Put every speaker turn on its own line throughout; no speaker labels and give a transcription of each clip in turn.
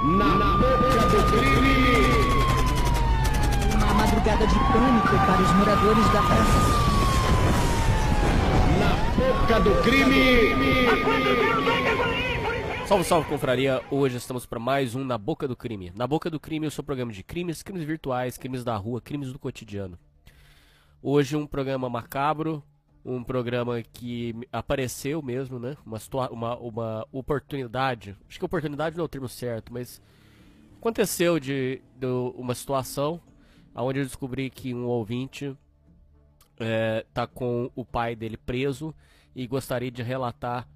Na boca do crime!
Uma madrugada de pânico para os moradores da praça.
Na boca do crime!
Salve, salve, confraria! Hoje estamos para mais um Na Boca do Crime. Na Boca do Crime, o seu programa de crimes, crimes virtuais, crimes da rua, crimes do cotidiano. Hoje um programa macabro, um programa que apareceu mesmo, né? Uma, uma, uma oportunidade. Acho que oportunidade não é o termo certo, mas aconteceu de, de uma situação onde eu descobri que um ouvinte é, tá com o pai dele preso e gostaria de relatar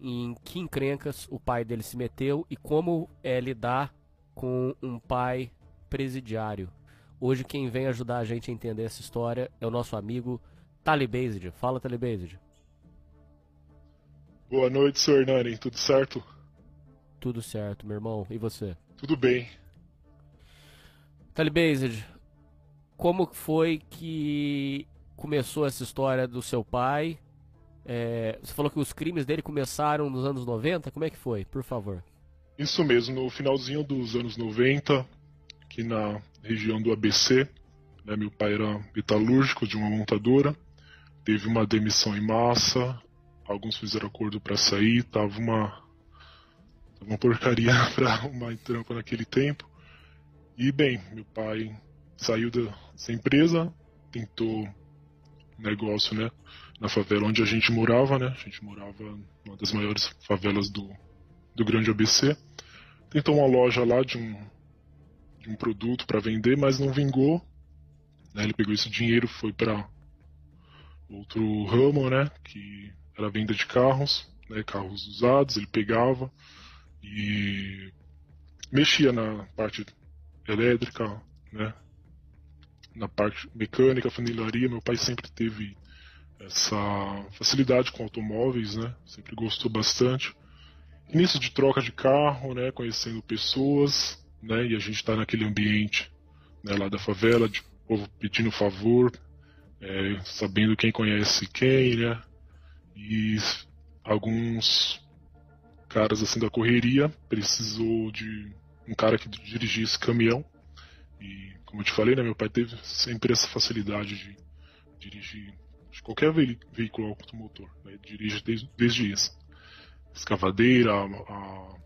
em que encrencas o pai dele se meteu e como é lidar com um pai presidiário. Hoje quem vem ajudar a gente a entender essa história é o nosso amigo Talibazed. Fala, Talibazed.
Boa noite, senhor Hernani. Tudo certo?
Tudo certo, meu irmão. E você?
Tudo bem.
Talibazed, como foi que começou essa história do seu pai? É, você falou que os crimes dele começaram nos anos 90? Como é que foi? Por favor.
Isso mesmo, no finalzinho dos anos 90, aqui na região do ABC, né, meu pai era metalúrgico de uma montadora, teve uma demissão em massa, alguns fizeram acordo para sair, tava uma uma porcaria para uma trampa naquele tempo. E bem, meu pai saiu dessa empresa, tentou negócio, né, na favela onde a gente morava, né? A gente morava numa das maiores favelas do, do Grande ABC. Tentou uma loja lá de um, de um produto para vender, mas não vingou. Né? Ele pegou esse dinheiro, foi para outro ramo, né? Que era a venda de carros, né? Carros usados. Ele pegava e mexia na parte elétrica, né? Na parte mecânica, funilaria. Meu pai sempre teve essa facilidade com automóveis, né? Sempre gostou bastante. Início de troca de carro, né? Conhecendo pessoas, né? E a gente está naquele ambiente né, lá da favela, de povo pedindo favor, é, sabendo quem conhece quem, né? E alguns caras assim da correria precisou de um cara que dirigisse caminhão. E como eu te falei, né, meu pai teve sempre essa facilidade de dirigir de qualquer veículo automotor. Né, dirige desde, desde isso. Escavadeira, a,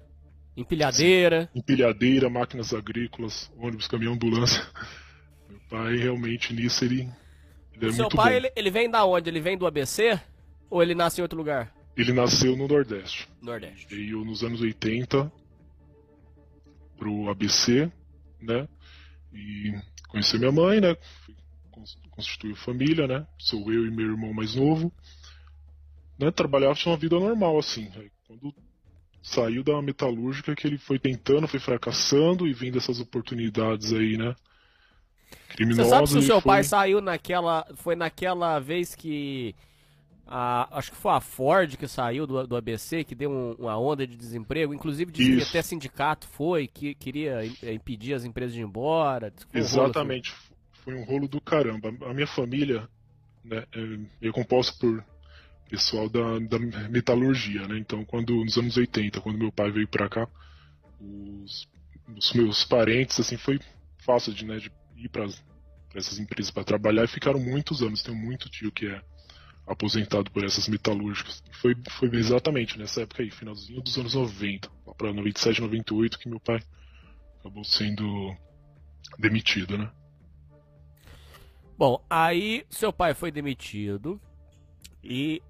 empilhadeira.
Sim, empilhadeira, máquinas agrícolas, ônibus, caminhão, ambulância. Meu pai realmente nisso ele, ele é
seu pai. Ele, ele vem da onde? Ele vem do ABC ou ele nasce em outro lugar?
Ele nasceu no Nordeste.
Nordeste.
Veio nos anos 80 pro ABC, né? E conheceu minha mãe, né? Constituiu família, né? Sou eu e meu irmão mais novo. Né? Trabalhava tinha uma vida normal, assim. Aí, quando saiu da metalúrgica que ele foi tentando, foi fracassando e vindo essas oportunidades aí, né?
Criminosa. Você sabe se o seu foi... pai saiu naquela. Foi naquela vez que. A, acho que foi a Ford que saiu do, do ABC, que deu um, uma onda de desemprego. Inclusive disse que até sindicato foi, que queria impedir as empresas de ir embora.
Um Exatamente. Rolo, assim. Foi um rolo do caramba. A minha família né, é, é composta por pessoal da, da metalurgia, né? Então, quando nos anos 80, quando meu pai veio para cá, os, os, meus parentes, assim, foi fácil de, né, de ir para essas empresas para trabalhar e ficaram muitos anos. Tenho muito tio que é aposentado por essas metalúrgicas. Foi, foi exatamente nessa época aí, finalzinho dos anos 90, lá para 97, 98, que meu pai acabou sendo demitido, né?
Bom, aí seu pai foi demitido e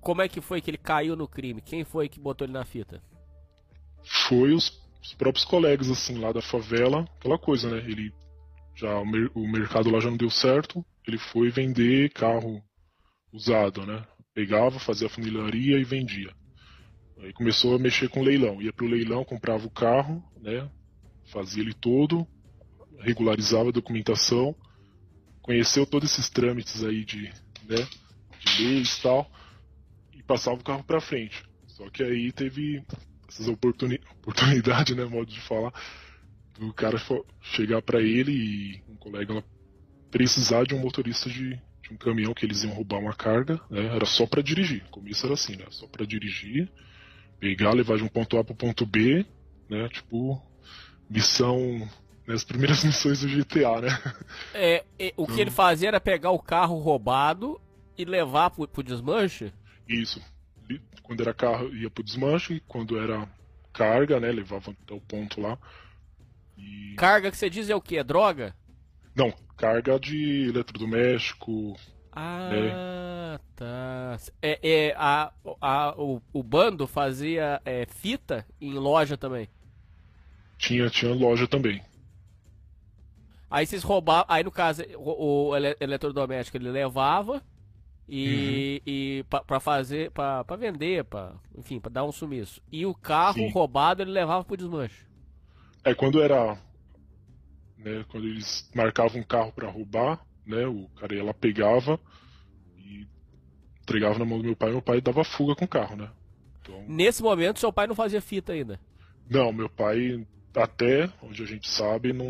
como é que foi que ele caiu no crime? Quem foi que botou ele na fita?
Foi os, os próprios colegas, assim, lá da favela, aquela coisa, né? Ele já o, mer o, mercado lá já não deu certo, ele foi vender carro usado, né? Pegava, fazia a funilaria e vendia. Aí começou a mexer com leilão, ia pro leilão, comprava o carro, né? Fazia ele todo, regularizava a documentação, conheceu todos esses trâmites aí de, né, de leis e tal passava o carro para frente. Só que aí teve essas oportuni oportunidades, né, modo de falar, do cara chegar para ele e um colega precisar de um motorista de, de, um caminhão que eles iam roubar uma carga, né, era só para dirigir. O começo era assim, né, só para dirigir, pegar, levar de um ponto A para o ponto B, né? Tipo, missão. Né, as primeiras missões do GTA, né?
É, é, o que ele fazia era pegar o carro roubado e levar pro, pro desmanche?
Isso. Quando era carro, ia pro desmanche, e quando era carga, né? Levava até o ponto lá. E...
Carga que você diz é o que? É droga?
Não, carga de eletrodoméstico.
Ah, tá. É, é, a, a, o, o bando fazia é, fita em loja também.
Tinha, tinha loja também.
Aí vocês roubavam. Aí no caso, o, o ele- eletrodoméstico ele levava e, e pa- pra fazer. Pra, pra vender, pra, enfim, pra dar um sumiço. E o carro
Sim.
roubado ele levava pro desmanche.
É, quando era. Né, quando eles marcavam um carro pra roubar, né? O cara ia lá, pegava e entregava na mão do meu pai, meu pai dava fuga com o carro, né? Então,
Nesse momento, seu pai não fazia fita ainda.
não, meu pai, até onde a gente sabe, não,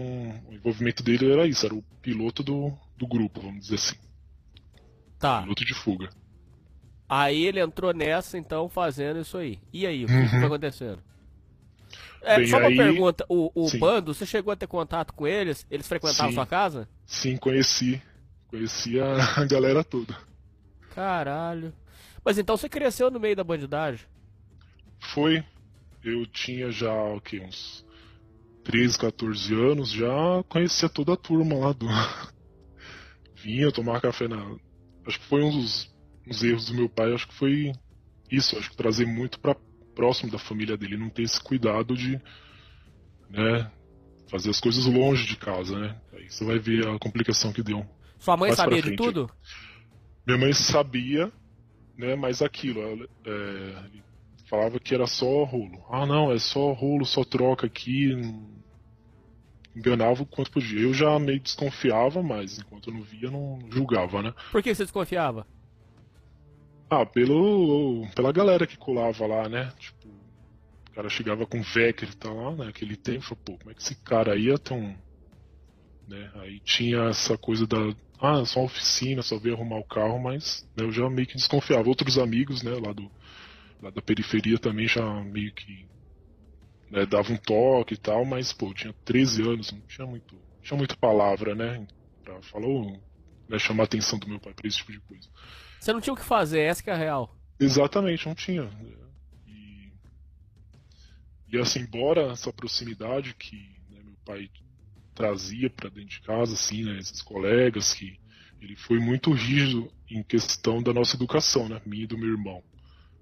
o envolvimento dele era isso, era o piloto do, do grupo, vamos dizer assim.
Tá.
Piloto de fuga.
Aí ele entrou nessa, então, fazendo isso aí. E aí, o que, que foi acontecendo? É,
Bem,
só uma
aí-
pergunta, o, o
Sim.
bando, você chegou a ter contato com eles? Eles frequentavam
Sim.
sua casa?
Sim, conheci. Conheci a, a galera toda.
Caralho. Mas então você cresceu no meio da bandidagem.
Foi. Eu tinha já, o quê? Uns 13, 14 anos, já conhecia toda a turma lá do. Vinha tomar café na. Acho que foi um dos, uns erros do meu pai, acho que foi isso, acho que trazer muito pra próximo da família dele, não ter esse cuidado de. né? Fazer as coisas longe de casa, né? Aí você vai ver a complicação que deu.
Sua mãe sabia de tudo?
Minha mãe sabia, né, mas aquilo, ela, é, falava que era só rolo. Ah, não, é só rolo, só troca aqui. Enganava o quanto podia. Eu já meio desconfiava, mas enquanto eu não via, não julgava, né?
Por que você desconfiava?
Ah, pelo, pela galera que colava lá, né? Tipo, o cara chegava com Vector e tal lá, né? Naquele tempo, falou, pô, como é que esse cara aí é tão. Né? Aí tinha essa coisa da. Ah, só oficina, só veio arrumar o carro, mas né, eu já meio que desconfiava. Outros amigos, né, lá, do, lá da periferia também já meio que né, davam um toque e tal, mas, pô, eu tinha 13 anos, não tinha muito. Não tinha muita palavra, né? Pra falar, ou, né, chamar a atenção do meu pai pra esse tipo de coisa.
Você não tinha o que fazer, essa que é a real.
Exatamente, não tinha. E, e assim, embora essa proximidade que né, meu pai trazia para dentro de casa, assim, né, esses colegas, que ele foi muito rígido em questão da nossa educação, né, minha e do meu irmão.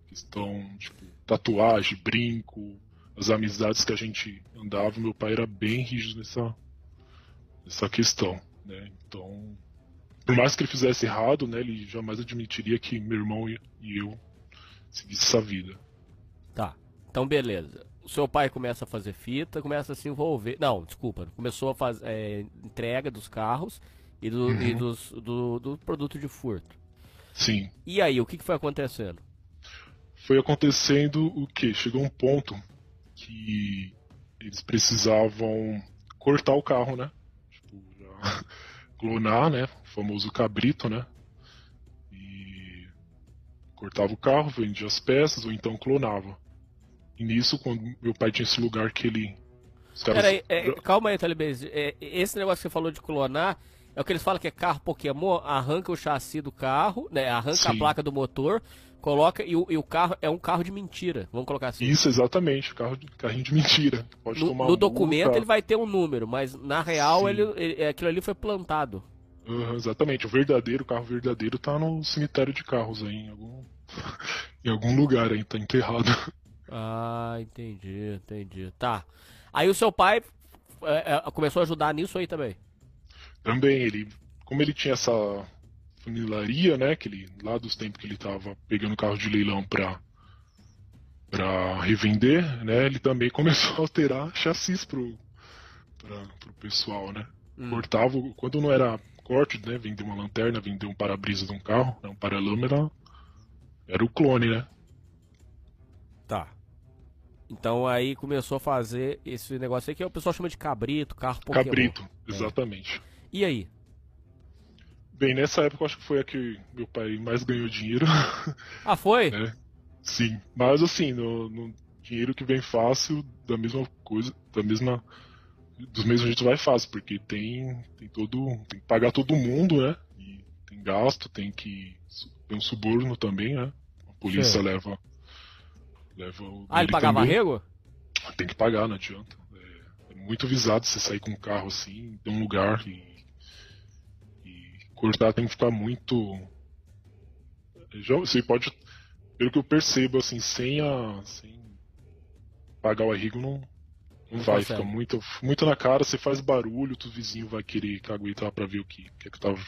Questão, tipo, tatuagem, brinco, as amizades que a gente andava, meu pai era bem rígido nessa, nessa questão, né, então por mais que ele fizesse errado, né, ele jamais admitiria que meu irmão e e eu seguisse essa vida.
Tá. Então, beleza. O seu pai começa a fazer fita, começa a se envolver. Não, desculpa. Começou a fazer é, entrega dos carros e, do, e
Uhum.
dos, do, do produto de furto.
Sim.
E aí, o que, que foi acontecendo?
Foi acontecendo o que? Chegou um ponto que eles precisavam cortar o carro, né? Tipo, já clonar, né? O famoso cabrito, né? E cortava o carro, vendia as peças, ou então clonava. E nisso, quando meu pai tinha esse lugar que ele. Os caras-
Peraí, é, calma aí, Talibês. É, esse negócio que você falou de clonar é o que eles falam que é carro Pokémon, arranca o chassi do carro, né? Arranca a
Sim.
placa do motor, coloca e o, e o carro é um carro de mentira. Vamos colocar assim.
Isso, exatamente, carro de, carrinho de mentira. Pode
No,
tomar
no
multa.
documento ele vai ter um número, mas na real ele, ele- aquilo ali foi plantado.
Aham, exatamente, o verdadeiro, o carro verdadeiro tá no cemitério de carros aí, em algum, em algum lugar aí, tá enterrado.
Ah, entendi, entendi. Tá. Aí o seu pai é, é, começou a ajudar nisso aí também.
Também ele, como ele tinha essa funilaria, né, que ele, lá dos tempos que ele tava pegando carro de leilão pra, pra revender, né, ele também começou a alterar chassis pro, pra, pro pessoal, né.
Hum.
Cortava, quando não era corte, né, vender uma lanterna, vender um para-brisa de um carro, né, um paralama era, era o clone, né.
Tá. Então aí começou a fazer esse negócio aí que o pessoal chama de cabrito, carro Pokémon.
Cabrito, exatamente.
E aí?
Bem, nessa época eu acho que foi a que meu pai mais ganhou dinheiro,
Ah, foi?
né? Sim. Mas assim, no, no- dinheiro que vem fácil, da mesma coisa, da mesma. Dos mesmos jeitos vai fácil, porque tem, tem todo. Tem que pagar todo mundo, né? E tem gasto, tem que. Tem um suborno também, né? A polícia
Sim.
leva. Leva o.
Ah, ele pagava
também.
arrego?
Tem que pagar, não adianta. É, é muito visado você sair com um carro assim, de um lugar e, cortar tem que ficar muito. Já, você pode, pelo que eu percebo, assim, sem a. sem pagar o arrego não, não vai,
consegue.
fica muito, muito na cara, você faz barulho, o vizinho vai querer caguetar pra ver o que, que é que tava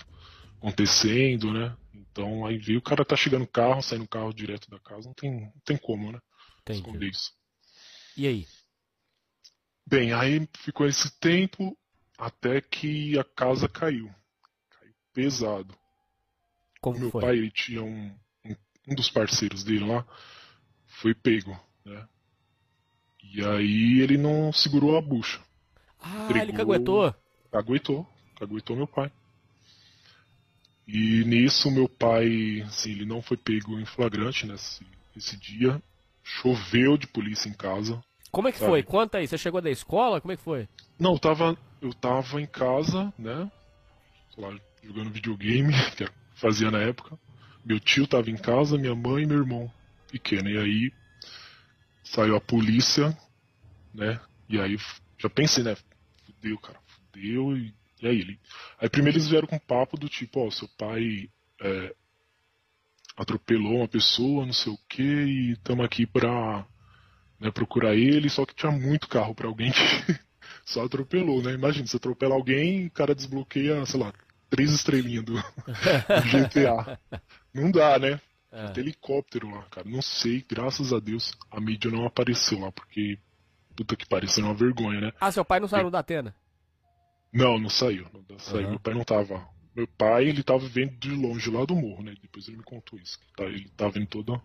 acontecendo, né? Então aí vê o cara tá chegando no carro, saindo o carro direto da casa, não tem, não tem como, né? Esconder
Entendi.
isso.
E aí?
Bem, aí ficou esse tempo até que a casa caiu. Pesado.
Como
Meu
foi?
pai ele tinha um, um, um dos parceiros dele lá, foi pego, né? E aí ele não segurou a bucha.
Ah,
Brigou.
ele caguetou.
Caguetou, caguetou meu pai. E nisso meu pai, assim, ele não foi pego em flagrante nesse, nesse dia. Choveu de polícia em casa.
Como é que
Sabe?
foi? Conta aí. Você chegou da escola? Como é que foi?
Não, eu tava, eu tava em casa, né? Sei lá, jogando videogame, que fazia na época. Meu tio tava em casa, minha mãe e meu irmão pequeno. E aí saiu a polícia, né? E aí já pensei, né? Fudeu, cara, fudeu. E, e aí ele. Aí primeiro eles vieram com um papo do tipo, ó, seu pai é, atropelou uma pessoa, não sei o que, e estamos aqui pra né, procurar ele, só que tinha muito carro pra alguém que só atropelou, né? Imagina, você atropela alguém, o cara desbloqueia, sei lá, três estrelinhas do, do GTA. Não dá, né?
Ah,
Tem helicóptero lá, cara. Não sei, graças a Deus, a mídia não apareceu lá, porque puta que pariu, isso é uma vergonha, né?
Ah, seu pai não saiu da Atena?
Não, não saiu. Não saiu.
Aham.
Meu pai não tava. Meu pai, ele tava vendo de longe lá do morro, né? Depois ele me contou isso. tá- Ele tava vendo toda,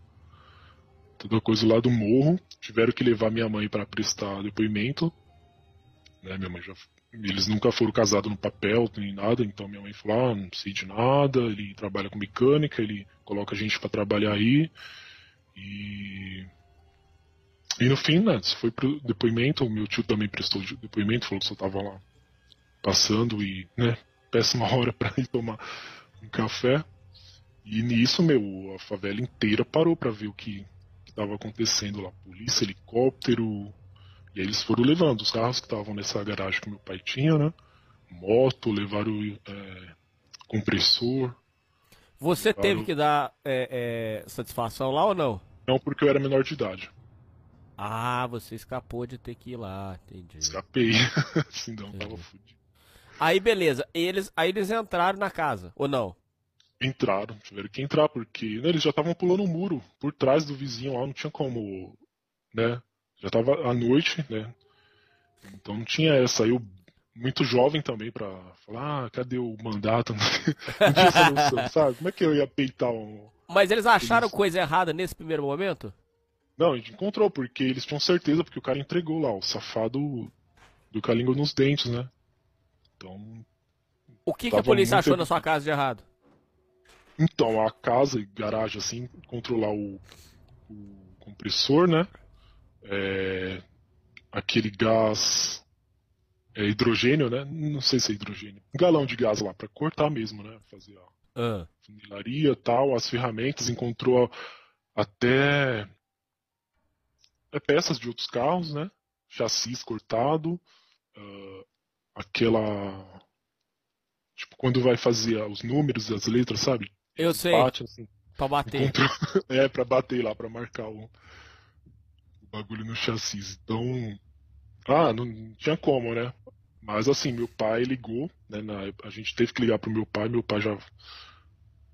toda coisa lá do morro. Tiveram que levar minha mãe pra prestar depoimento. Né? Minha mãe já. Eles nunca foram casados no papel nem nada, então minha mãe falou: ah, não sei de nada. Ele trabalha com mecânica, ele coloca a gente pra trabalhar aí. E. E no fim, né, foi pro depoimento, o meu tio também prestou de- depoimento, falou que só tava lá passando e, né, péssima hora pra ir tomar um café. E nisso, meu, a favela inteira parou pra ver o que estava acontecendo lá. Polícia, helicóptero. E eles foram levando os carros que estavam nessa garagem que meu pai tinha, né? Moto, levaram é, compressor.
Você
Claro.
teve que dar é, é, satisfação lá ou não?
Não porque eu era menor de idade.
Ah, você escapou de ter que ir lá, entendi.
Escapei. Senão tava
Entendi.
fudido.
Aí beleza, eles, aí eles entraram na casa, ou não?
Entraram, tiveram que entrar, porque né, eles já estavam pulando o muro por trás do vizinho lá, não tinha como, né? Já tava à noite, né? Então não tinha essa. Eu, muito jovem também, pra falar, ah, cadê o mandato? não tinha essa noção, sabe? Como é que eu ia peitar um.
Mas eles acharam coisa errada nesse primeiro momento?
Não, a gente encontrou, porque eles tinham certeza, porque o cara entregou lá, o safado do língua nos dentes, né? Então,
O que, que a polícia
muito-
achou na sua casa de errado?
Então, a casa e garagem, assim, controlar o, o compressor, né? É, aquele gás é, hidrogênio, né? Não sei se é hidrogênio. Um galão de gás lá pra cortar mesmo, né? Fazer a
Ah,
funilaria tal, as ferramentas, encontrou até é, peças de outros carros, né? Chassis cortado, ah, aquela. Tipo, quando vai fazer os números e as letras, sabe?
eu sei,
Bate, assim.
pra bater.
Encontrou... É, pra bater lá, pra marcar o bagulho no chassi. Então. Ah, não tinha como, né? Mas assim, meu pai ligou, né? na a gente teve que ligar pro meu pai, meu pai já.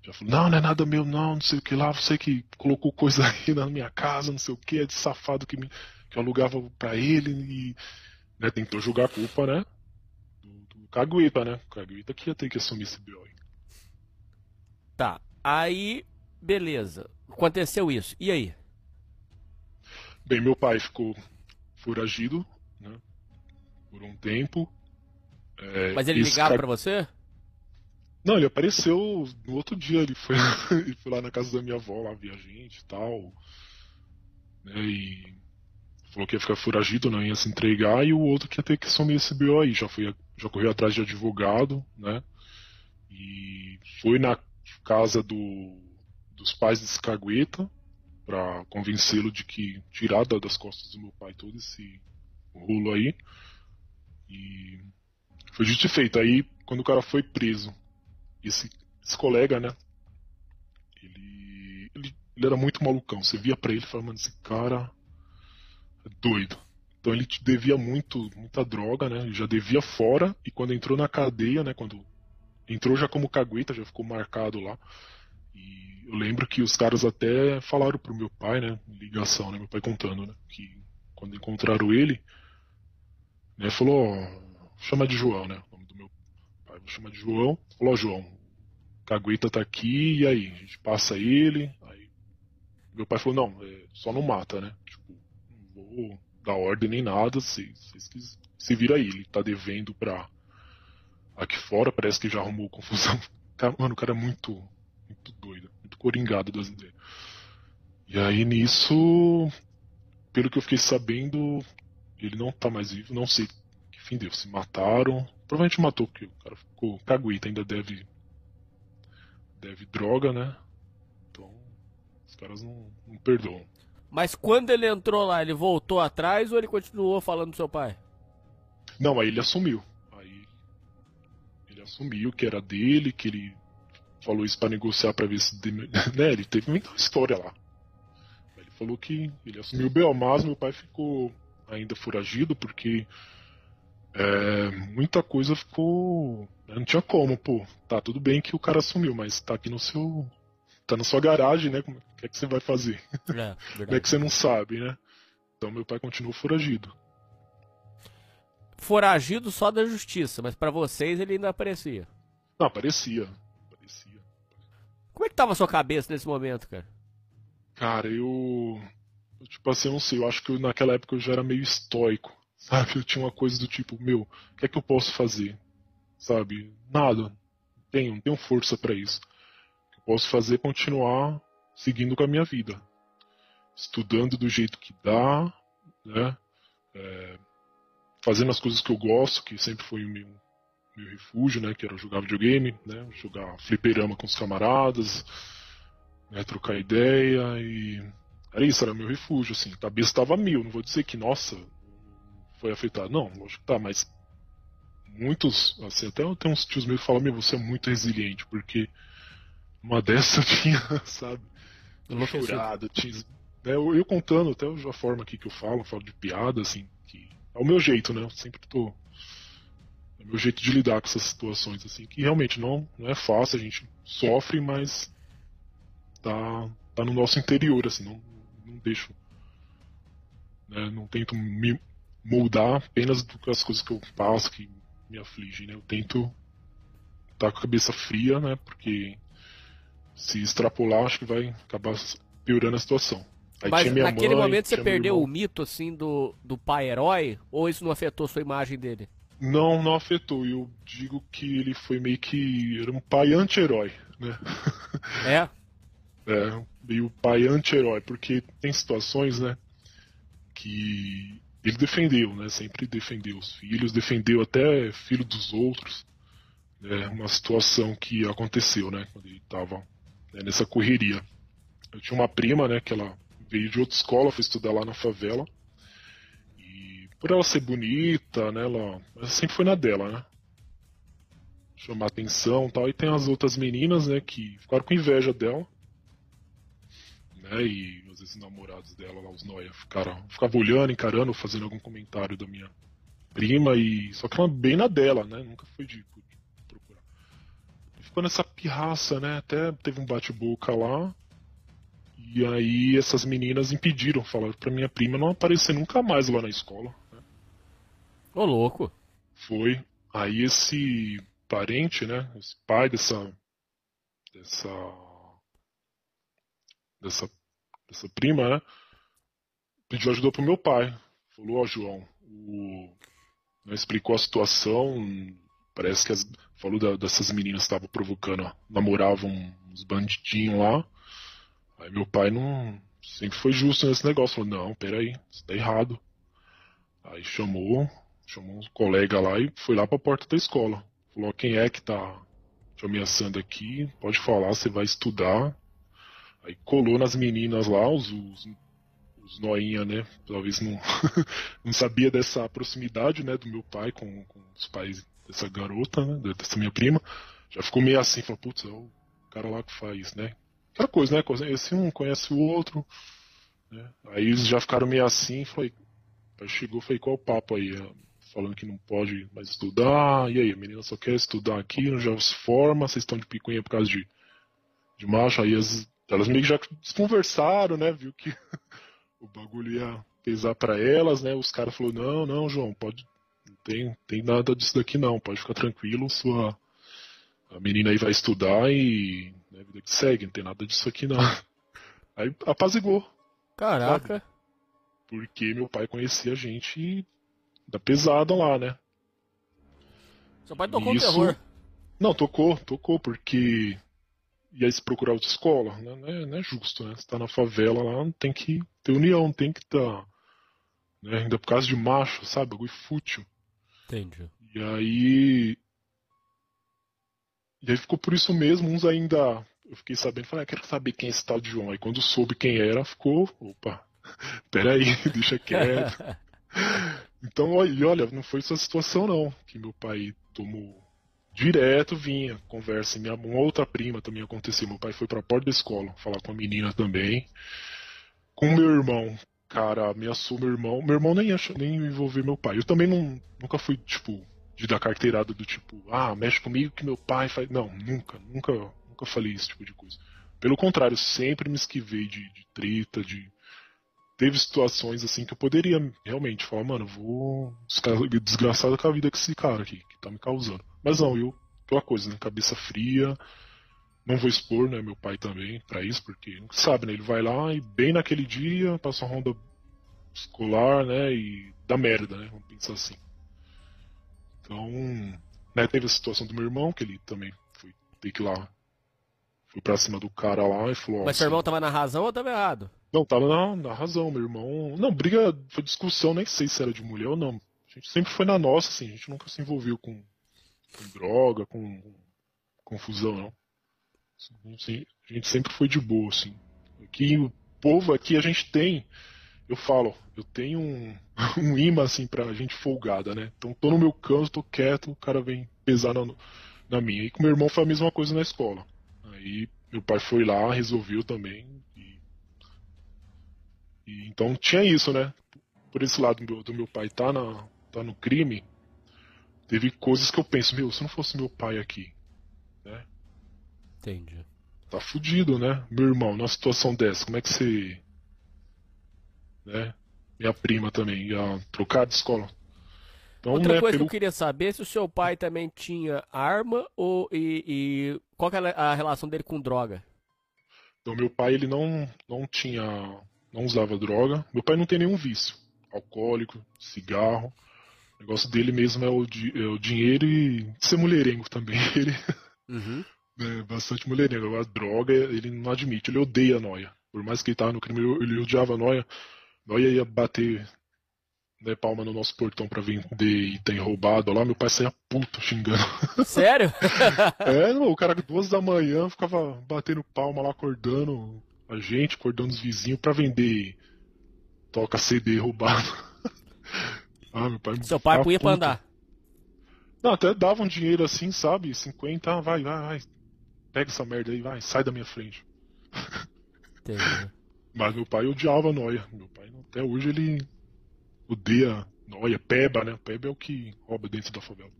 Já falou, não, não é nada meu, não, não sei o que lá, você que colocou coisa aí na minha casa, não sei o que, é de safado que, me, que eu alugava pra ele e. Né, tentou jogar a culpa, né? Do, do Cagueta, né? O Cagueta que ia ter que assumir esse BO.
Tá, aí, beleza. Aconteceu isso. E aí?
Bem, meu pai ficou foragido, né? Por um tempo. É,
Mas ele ligava
cara-
pra você?
Não, ele apareceu no outro dia, ele foi, ele foi lá na casa da minha avó, lá ver a gente e tal. Né? E falou que ia ficar foragido, não ia se entregar, e o outro que ia ter que assumir esse BO aí. Já, foi, já correu atrás de advogado, né? E foi na casa do, dos pais desse cagueta para convencê-lo de que tirar das costas do meu pai todo esse rolo aí. E foi dito e feito. Aí, quando o cara foi preso, esse, esse colega, né? Ele, ele, ele era muito malucão. Você via pra ele e falava, mano, esse cara é doido. Então ele te devia muito, muita droga, né? Ele já devia fora e quando entrou na cadeia, né? Quando entrou já como cagueta, já ficou marcado lá. E eu lembro que os caras até falaram pro meu pai, né? Ligação, né? Meu pai contando, né? Que quando encontraram ele, né? Falou, ó, chama de João, né? O nome do meu pai, vou chamar de João. Falou, ó, João, cagueta tá aqui, e aí? A gente passa ele. Aí meu pai falou, não, é, só não mata, né? Tipo, não vou dar ordem nem nada, vocês, vocês se vira aí. Ele tá devendo pra aqui fora, parece que já arrumou confusão. Mano, o cara é muito, muito doido, coringado das ideias. E aí nisso, pelo que eu fiquei sabendo, ele não tá mais vivo, não sei que fim deu. Se mataram, provavelmente matou, porque o cara ficou caguita, ainda deve. deve droga, né? Então, os caras não, não perdoam.
Mas quando ele entrou lá, ele voltou atrás ou ele continuou falando do seu pai?
Não, aí ele assumiu. Aí ele assumiu que era dele, que ele falou isso para negociar para ver se. Né, ele teve muita história lá. Ele falou que ele assumiu o B.O., mas meu pai ficou ainda foragido porque é, muita coisa ficou. Né, não tinha como, pô. Tá, tudo bem que o cara assumiu, mas tá aqui no seu. Tá na sua garagem, né? O que é que você vai fazer?
É,
Como é que você não sabe, né? Então meu pai continuou foragido.
Foragido só da justiça, mas para vocês ele ainda aparecia.
Não, parecia.
Como é que tava a sua cabeça nesse momento, cara?
Cara, eu. Tipo assim, eu não sei, eu acho que eu, naquela época eu já era meio estoico. Sabe? Eu tinha uma coisa do tipo, meu, o que é que eu posso fazer? Sabe? Nada. Não tenho, tenho força para isso. O que eu posso fazer é continuar seguindo com a minha vida. Estudando do jeito que dá, né? É, fazendo as coisas que eu gosto, que sempre foi o meu, refúgio, né? Que era jogar videogame, né? Jogar fliperama com os camaradas, né? trocar ideia e era isso, era meu refúgio, assim. A cabeça estava mil, não vou dizer que, nossa, foi afetado. Não, lógico que tá, mas muitos, assim, até eu tenho uns tios meus que falam, meu, você é muito resiliente, porque uma dessa eu tinha, sabe,
Enlouquecido.
chorado, tinha, né, eu, eu contando até a forma aqui que eu falo, eu falo de piada, assim, que é o meu jeito, né, eu sempre tô, é meu jeito de lidar com essas situações, assim, que realmente não, não é fácil, a gente sofre, mas tá, tá no nosso interior, assim, não, não deixo, né, não tento me moldar apenas as coisas que eu passo que me afligem, né? Eu tento estar com a cabeça fria, né? Porque se extrapolar, acho que vai acabar piorando a situação. Aí
Mas naquele
mãe,
momento você perdeu o mito, assim, do, do pai herói? Ou isso não afetou sua imagem dele?
Não, não afetou. Eu digo que ele foi meio que. Era um pai anti-herói, né?
É?
É, meio pai anti-herói, porque tem situações, né? Que ele defendeu, né? Sempre defendeu os filhos, defendeu até filho dos outros. Né, uma situação que aconteceu, né? Quando ele estava nessa correria. Eu tinha uma prima, né? Que ela veio de outra escola, foi estudar lá na favela. Por ela ser bonita, né? Ela, ela sempre foi na dela, né? Chamar atenção tal. E tem as outras meninas, né? Que ficaram com inveja dela. Né, e às vezes os namorados dela lá, os noia, ficaram, ficavam olhando, encarando, fazendo algum comentário da minha prima, e só que ela bem na dela, né? Nunca foi de, de procurar. E ficou nessa pirraça, né? Até teve um bate-boca lá. E aí essas meninas impediram, falaram pra minha prima não aparecer nunca mais lá na escola.
Ô, louco.
Foi. Aí esse parente, né? Esse pai dessa. dessa. dessa, dessa prima, né? Pediu ajuda pro meu pai. Falou, ó, João, o... né, explicou a situação. Parece que as... falou da- dessas meninas estavam provocando, ó, namoravam uns bandidinhos lá. Aí meu pai não sempre foi justo nesse negócio. Falou, não, peraí, isso tá errado. Aí chamou, chamou um colega lá e foi lá pra porta da escola. Falou, quem é que tá te ameaçando aqui? Pode falar, você vai estudar. Aí colou nas meninas lá, os, os, os noinha, né? Talvez não, não sabia dessa proximidade, né, do meu pai com, com os pais dessa garota, né, dessa minha prima. Já ficou meio assim, falou, putz, é o cara lá que faz, né? Aquela coisa, né? Esse um conhece o outro. Né? Aí eles já ficaram meio assim, falei, chegou, falei, qual o papo aí? Falando que não pode mais estudar, e aí, a menina só quer estudar aqui, não já se forma, vocês estão de picuinha por causa de, de macho, aí as, elas meio que já desconversaram, né? Viu que o bagulho ia pesar para elas, né? Os caras falaram, não, não, João, pode. Não tem, tem nada disso daqui não, pode ficar tranquilo, sua. A menina aí vai estudar e. Né, vida que segue, não tem nada disso aqui não. Aí apazigou.
Caraca.
Sabe? Porque meu pai conhecia a gente da pesada lá, né?
Seu pai tocou
Isso...
terror.
Não, tocou, tocou, porque ia se procurar outra escola, né? Não é, não é justo, né? Você tá na favela lá, tem que ter união, tem que estar. Tá, né? Ainda por causa de macho, sabe? Bagulho fútil.
Entendi.
E aí. E aí ficou por isso mesmo, uns ainda. Eu fiquei sabendo, falei, ah, quero saber quem é esse tal de João. Aí quando soube quem era, ficou. Opa, peraí, deixa quieto. então, olha, não foi essa situação não, que meu pai tomou direto vinha conversa. Minha uma outra prima também aconteceu. Meu pai foi para a porta da escola falar com a menina também. Com meu irmão, cara, ameaçou meu irmão. Meu irmão nem achou, nem envolver meu pai. Eu também não, nunca fui tipo de dar carteirada do tipo, ah, mexe comigo que meu pai faz. Não, nunca, nunca, nunca falei esse tipo de coisa. Pelo contrário, sempre me esquivei de, de treta, de teve situações assim que eu poderia realmente falar, mano, vou desgraçado com a vida com esse cara aqui, que tá me causando. Mas não, eu, aquela coisa, né, cabeça fria, não vou expor, né, meu pai também para isso, porque nunca sabe, né, ele vai lá e bem naquele dia passa uma ronda escolar, né, e dá merda, né, vamos pensar assim. Então, né, teve a situação do meu irmão, que ele também foi ter que ir lá, foi pra cima do cara lá e falou...
Mas seu irmão tava na razão ou tava errado?
Não, tava na, na razão, meu irmão. Não, briga, foi discussão, nem sei se era de mulher ou não. A gente sempre foi na nossa, assim, a gente nunca se envolveu com, com droga, com, confusão, não. Assim, a gente sempre foi de boa, assim. Aqui, o povo aqui a gente tem, eu falo, eu tenho um, um imã, assim, pra gente folgada, né? Então tô no meu canto, tô quieto, o cara vem pesar na, na minha. E com meu irmão foi a mesma coisa na escola. Aí meu pai foi lá, resolveu também, e, então tinha isso, né? Por esse lado do meu, do meu pai tá, na, tá no crime, teve coisas que eu penso, meu, se não fosse meu pai aqui, né?
Entendi.
Tá fudido, né? Meu irmão, numa situação dessa, como é que você. Né? Minha prima também, ia trocar de escola.
Então, Outra né, coisa pelo... que eu queria saber é se o seu pai também tinha arma ou e, e qual que era a relação dele com droga?
Então meu pai ele não não tinha não usava droga. Meu pai não tem nenhum vício. Alcoólico, cigarro. O negócio dele mesmo é o, é o dinheiro e ser mulherengo também. Ele
uhum.
é bastante mulherengo. A droga ele não admite, ele odeia a noia. Por mais que ele tava no crime, ele odiava a noia. Noia ia bater né, palma no nosso portão para vender item roubado lá, meu pai saía puto xingando.
Sério?
é, o cara duas da manhã ficava batendo palma lá, acordando a gente, acordando os vizinhos para vender toca CD roubado. ah, meu pai
Seu pai punha pra andar.
Não, até davam um dinheiro assim, sabe? 50, ah, vai, vai, vai. Pega essa merda aí, vai, sai da minha frente.
Entendi.
Mas meu pai odiava a noia. Meu pai, até hoje, ele odeia noia, peba, né? Peba é o que rouba dentro da favela.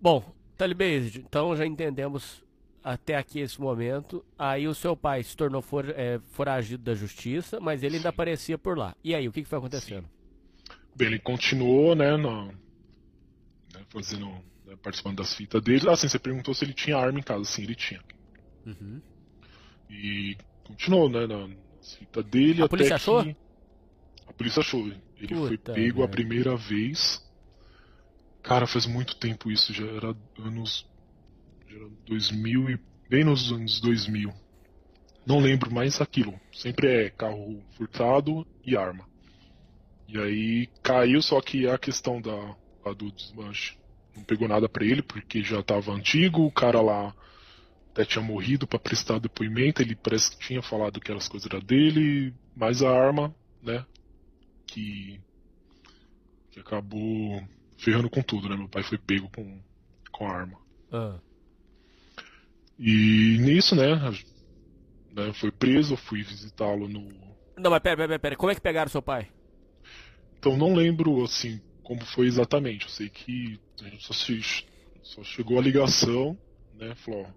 Bom, Talibase, então já entendemos até aqui esse momento. Aí o seu pai se tornou for, é, foragido da justiça, mas ele ainda aparecia por lá. E aí, o que, que foi acontecendo?
Sim. Bem, ele continuou, né, no, né fazendo, né, participando das fitas dele. Assim, você perguntou se ele tinha arma em casa. Sim, ele tinha.
Uhum.
E continuou, né, nas fitas dele.
A polícia achou?
Que... A polícia achou. Ele Puta foi pego a primeira vez. Cara, faz muito tempo isso, já era anos 2000 e bem nos anos 2000. Não lembro mais aquilo. Sempre é carro furtado e arma. E aí caiu, só que a questão da, do desmanche não pegou nada pra ele, porque já tava antigo, o cara lá até tinha morrido pra prestar depoimento, ele parece que tinha falado que as coisas eram dele, mas a arma, né, que, que acabou ferrando com tudo, né, meu pai foi pego com, com a arma.
Ah.
E nisso, né, né, foi preso, eu fui visitá-lo no,
Não, mas pera, pera, pera. Como é que pegaram seu pai?
Então não lembro assim como foi exatamente. Eu sei que a gente só, se- só chegou a ligação, né? Falou, ó,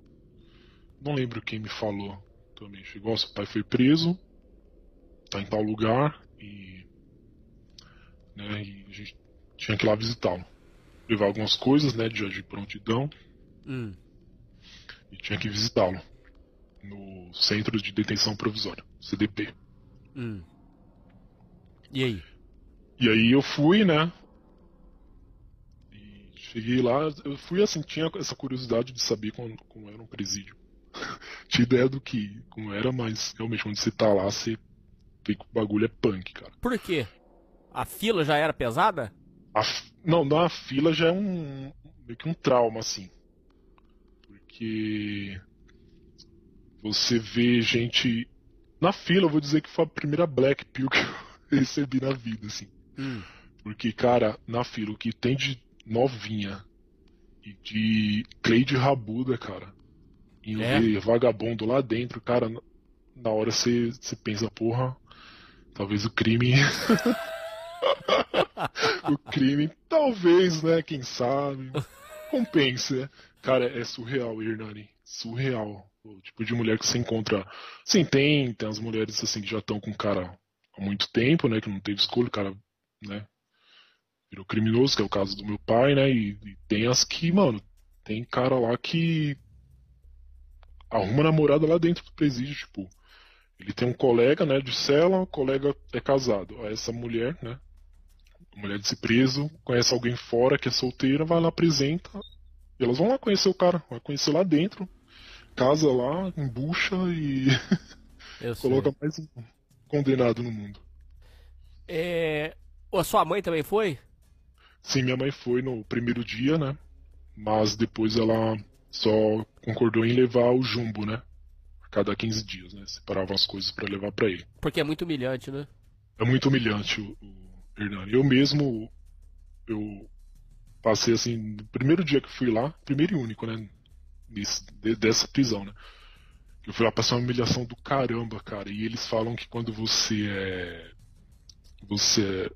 não lembro quem me falou também. Chegou, ó, seu pai foi preso, tá em tal lugar e, né? E a gente tinha que ir lá visitá-lo, levar algumas coisas, né? De de prontidão
Hum.
E tinha que visitá-lo no Centro de Detenção Provisória, CDP.
Hum. E aí?
E aí eu fui, né? E cheguei lá, eu fui assim, tinha essa curiosidade de saber como, como era um presídio. tinha ideia do que, como era, mas realmente quando você tá lá, você vê que o bagulho é punk, cara.
Por quê? A fila já era pesada?
A não, na fila já é um meio que um trauma, assim. Porque você vê gente. Na fila, eu vou dizer que foi a primeira Black Pill que eu recebi na vida, assim.
Hum.
Porque, cara, na fila, o que tem de novinha e de Cleide Rabuda, cara, e
É?
vagabundo lá dentro, cara, na- hora você você pensa, porra, talvez o crime. o crime, talvez, né? Quem sabe. Compense, né? Cara, é surreal, Hernani. Surreal. O tipo de mulher que você encontra. Sim, tem, tem as mulheres assim que já estão com o cara há muito tempo, né? Que não teve escolha, o cara, né? Virou criminoso, que é o caso do meu pai, né? E, e tem as que, mano, tem cara lá que arruma namorada lá dentro do presídio, tipo. Ele tem um colega, né, de cela, o colega é casado. Essa mulher, né, mulher desse preso, conhece alguém fora que é solteira, vai lá, apresenta, e elas vão lá conhecer o cara, vai conhecer lá dentro, casa lá, embucha e coloca mais um condenado no mundo.
É... A sua mãe também foi?
Sim, minha mãe foi no primeiro dia, né, mas depois ela só concordou em levar o jumbo, né, a cada 15 dias, né, separava as coisas pra levar pra ele.
Porque é muito humilhante, né?
É muito humilhante o, o Hernani. Eu mesmo, eu passei assim, no primeiro dia que fui lá, primeiro e único, né? Dessa prisão, né? Eu fui lá passar uma humilhação do caramba, cara. E eles falam que quando você é. Você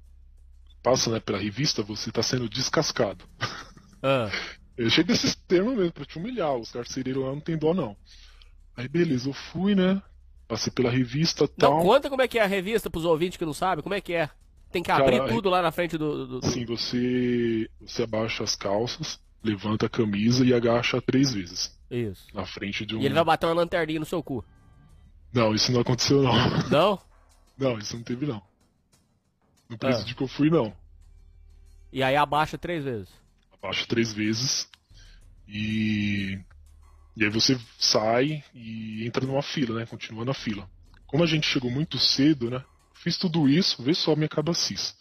passa né, pela revista, você tá sendo descascado.
Ah.
Eu achei desses termos mesmo, pra te humilhar. Os carcereiros lá não tem dó, não. Aí beleza, eu fui, né? Passei pela revista
Não,
tal.
conta como é que é a revista pros ouvintes que não sabem. Como é que é? Tem que abrir
Cara,
tudo lá na frente do... do- do-
Assim, você, você abaixa as calças, levanta a camisa e agacha três vezes.
Isso.
Na frente de um.
E ele vai bater uma lanterninha no seu cu.
Não, isso não aconteceu não.
Não?
Não, isso não teve não.
Ah.
No presídio que eu fui, não.
E aí abaixa três vezes.
Abaixa três vezes. E. E aí você sai e entra numa fila, né? Continua na fila. Como a gente chegou muito cedo, né? Fiz tudo isso, vê só minha cabacis.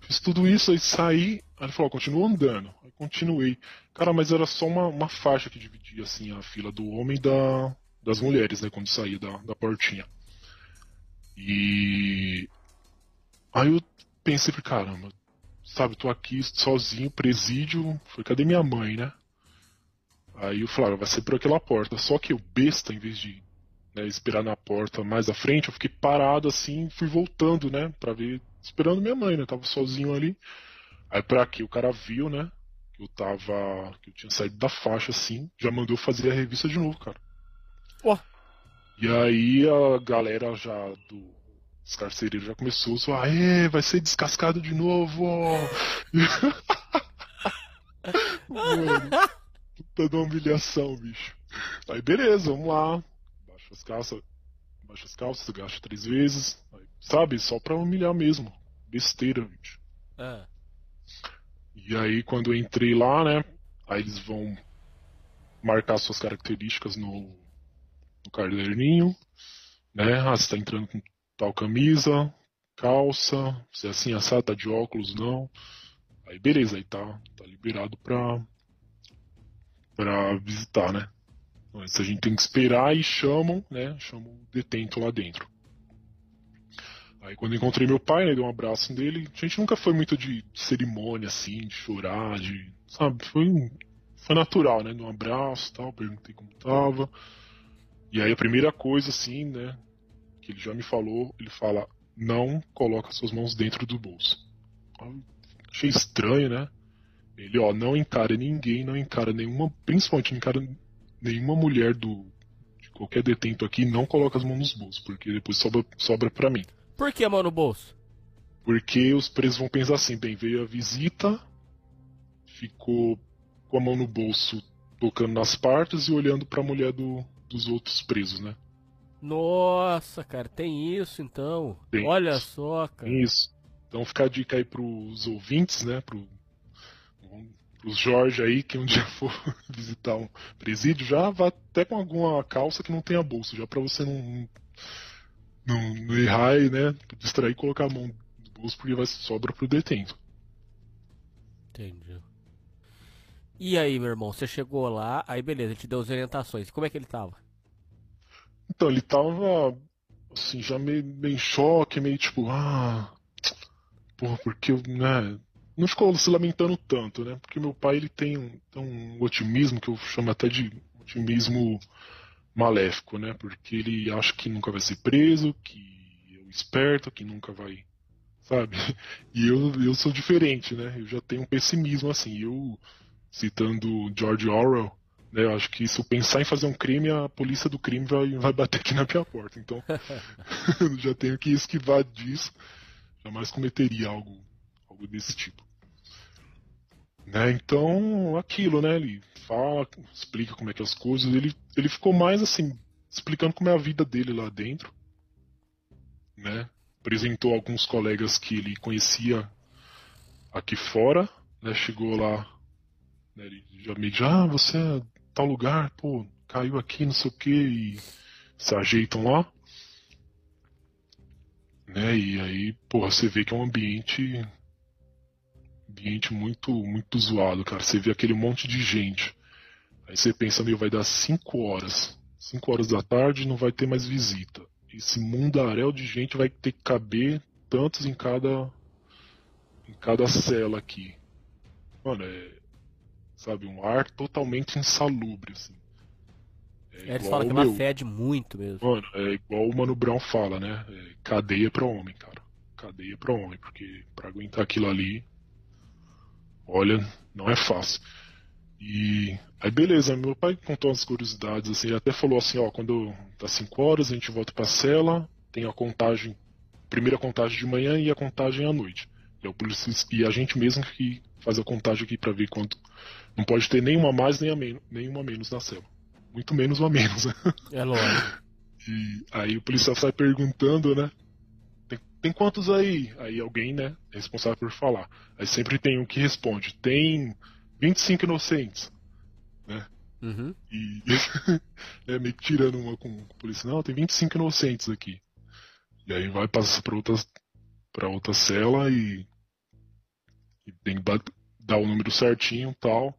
Fiz tudo isso, aí saí, aí ele falou, continua andando. Aí continuei. Cara, mas era só uma, uma faixa que dividia assim a fila do homem da, das mulheres, né? Quando saía da, da portinha. E aí eu pensei, caramba, sabe, tô aqui sozinho, presídio, foi cadê minha mãe, né? Aí eu falei, ah, vai ser por aquela porta. Só que eu, besta, em vez de né, esperar na porta mais à frente, eu fiquei parado assim, fui voltando, né, pra ver, esperando minha mãe, né, tava sozinho ali. Aí pra quê? O cara viu, né, que eu tava, que eu tinha saído da faixa assim, já mandou fazer a revista de novo, cara.
Ó.
E aí a galera já do os carcereiros já começou a zoar, "Aê, vai ser descascado de novo, ó." Mano, puta de uma humilhação, bicho. Aí beleza, vamos lá. Baixa as calças, baixa as calças, agacha três vezes. Sabe, só pra humilhar mesmo. Besteira, bicho.
Ah.
E aí quando eu entrei lá, né? Aí eles vão marcar suas características no, no caderninho. né? Ah, você tá entrando com tal camisa, calça, se é assim assado, tá de óculos, não. Aí beleza, aí tá, tá liberado pra, pra visitar, né? Mas a gente tem que esperar e chamam, né? Chamam o detento lá dentro. Aí quando encontrei meu pai, né, dei um abraço nele. A gente nunca foi muito de cerimônia, assim, de chorar, de. Sabe? Foi, foi natural, né? Um abraço tal, perguntei como tava. E aí a primeira coisa, assim, né? Que ele já me falou, ele fala, não coloca suas mãos dentro do bolso. Achei estranho, né? Ele, ó, não encara ninguém, não encara nenhuma, principalmente não encara nenhuma mulher do de qualquer detento aqui, não coloca as mãos nos bolsos, porque depois sobra, sobra para mim.
Por que a mão no bolso?
Porque os presos vão pensar assim, bem, veio a visita, ficou com a mão no bolso, tocando nas partes e olhando para a mulher do, dos outros presos, né?
Nossa, cara, tem isso então.
Tem
Olha
isso.
só, cara.
Isso. Então fica a dica aí pros ouvintes, né? Pro, pros Jorge aí, que um dia for visitar um presídio, já vá até com alguma calça que não tenha bolso, já pra você não, não, não errar e, né? Distrair e colocar a mão no bolso, porque vai sobra pro detento.
Entendi. E aí, meu irmão, você chegou lá, aí beleza, te deu as orientações. Como é que ele tava?
Então, ele tava assim, já meio, meio em choque, meio tipo, ah. Porra, porque eu, né? Não ficou se lamentando tanto, né? Porque meu pai ele tem um, tem um otimismo que eu chamo até de otimismo maléfico, né? Porque ele acha que nunca vai ser preso, que é o esperto, que nunca vai. Sabe? E eu, eu sou diferente, né? Eu já tenho um pessimismo assim. Eu, citando George Orwell, né? Eu acho que se eu pensar em fazer um crime, a polícia do crime vai, vai bater aqui na minha porta. Então, eu já tenho que esquivar disso. Jamais cometeria algo, algo desse tipo. Né? Então, aquilo, né? Ele fala, explica como é que é as coisas. Ele, ele ficou mais assim, explicando como é a vida dele lá dentro. Né? Apresentou alguns colegas que ele conhecia aqui fora. Né? Chegou lá, né? ele já meio de, ah, você é tal lugar, pô, caiu aqui, não sei o que, e se ajeitam lá. Né? E aí, porra, você vê que é um ambiente ambiente muito muito zoado, cara. Você vê aquele monte de gente. Aí você pensa, meu, vai dar 5 horas. 5 horas da tarde não vai ter mais visita. Esse mundaréu de gente vai ter que caber tantos em cada em cada cela aqui. Mano, é sabe, um ar totalmente insalubre assim. É
Eles
igual,
falam que ela
meu,
fede muito mesmo.
Mano, é igual o Mano Brown fala, né? É cadeia pra homem, cara. Cadeia pra homem, porque pra aguentar aquilo ali, olha, não é fácil. E aí beleza, meu pai contou umas curiosidades, assim, ele até falou assim, ó, quando dá 5 horas a gente volta pra cela, tem a contagem, primeira contagem de manhã e a contagem à noite. E, é o polícia, e a gente mesmo que faz a contagem aqui pra ver quanto. Não pode ter nenhuma mais nem a menos, nenhuma menos na cela. Muito menos uma a menos, né?
É lógico.
E aí o policial sai perguntando, né? Tem, quantos aí? Aí alguém, né, é responsável por falar. Aí sempre tem um que responde, tem 25 inocentes. Né?
Uhum.
E é meio que tirando uma com, com o policial, não, tem 25 inocentes aqui. E aí vai passar pra outra, pra outra cela e, e tem que dar, o número certinho e tal.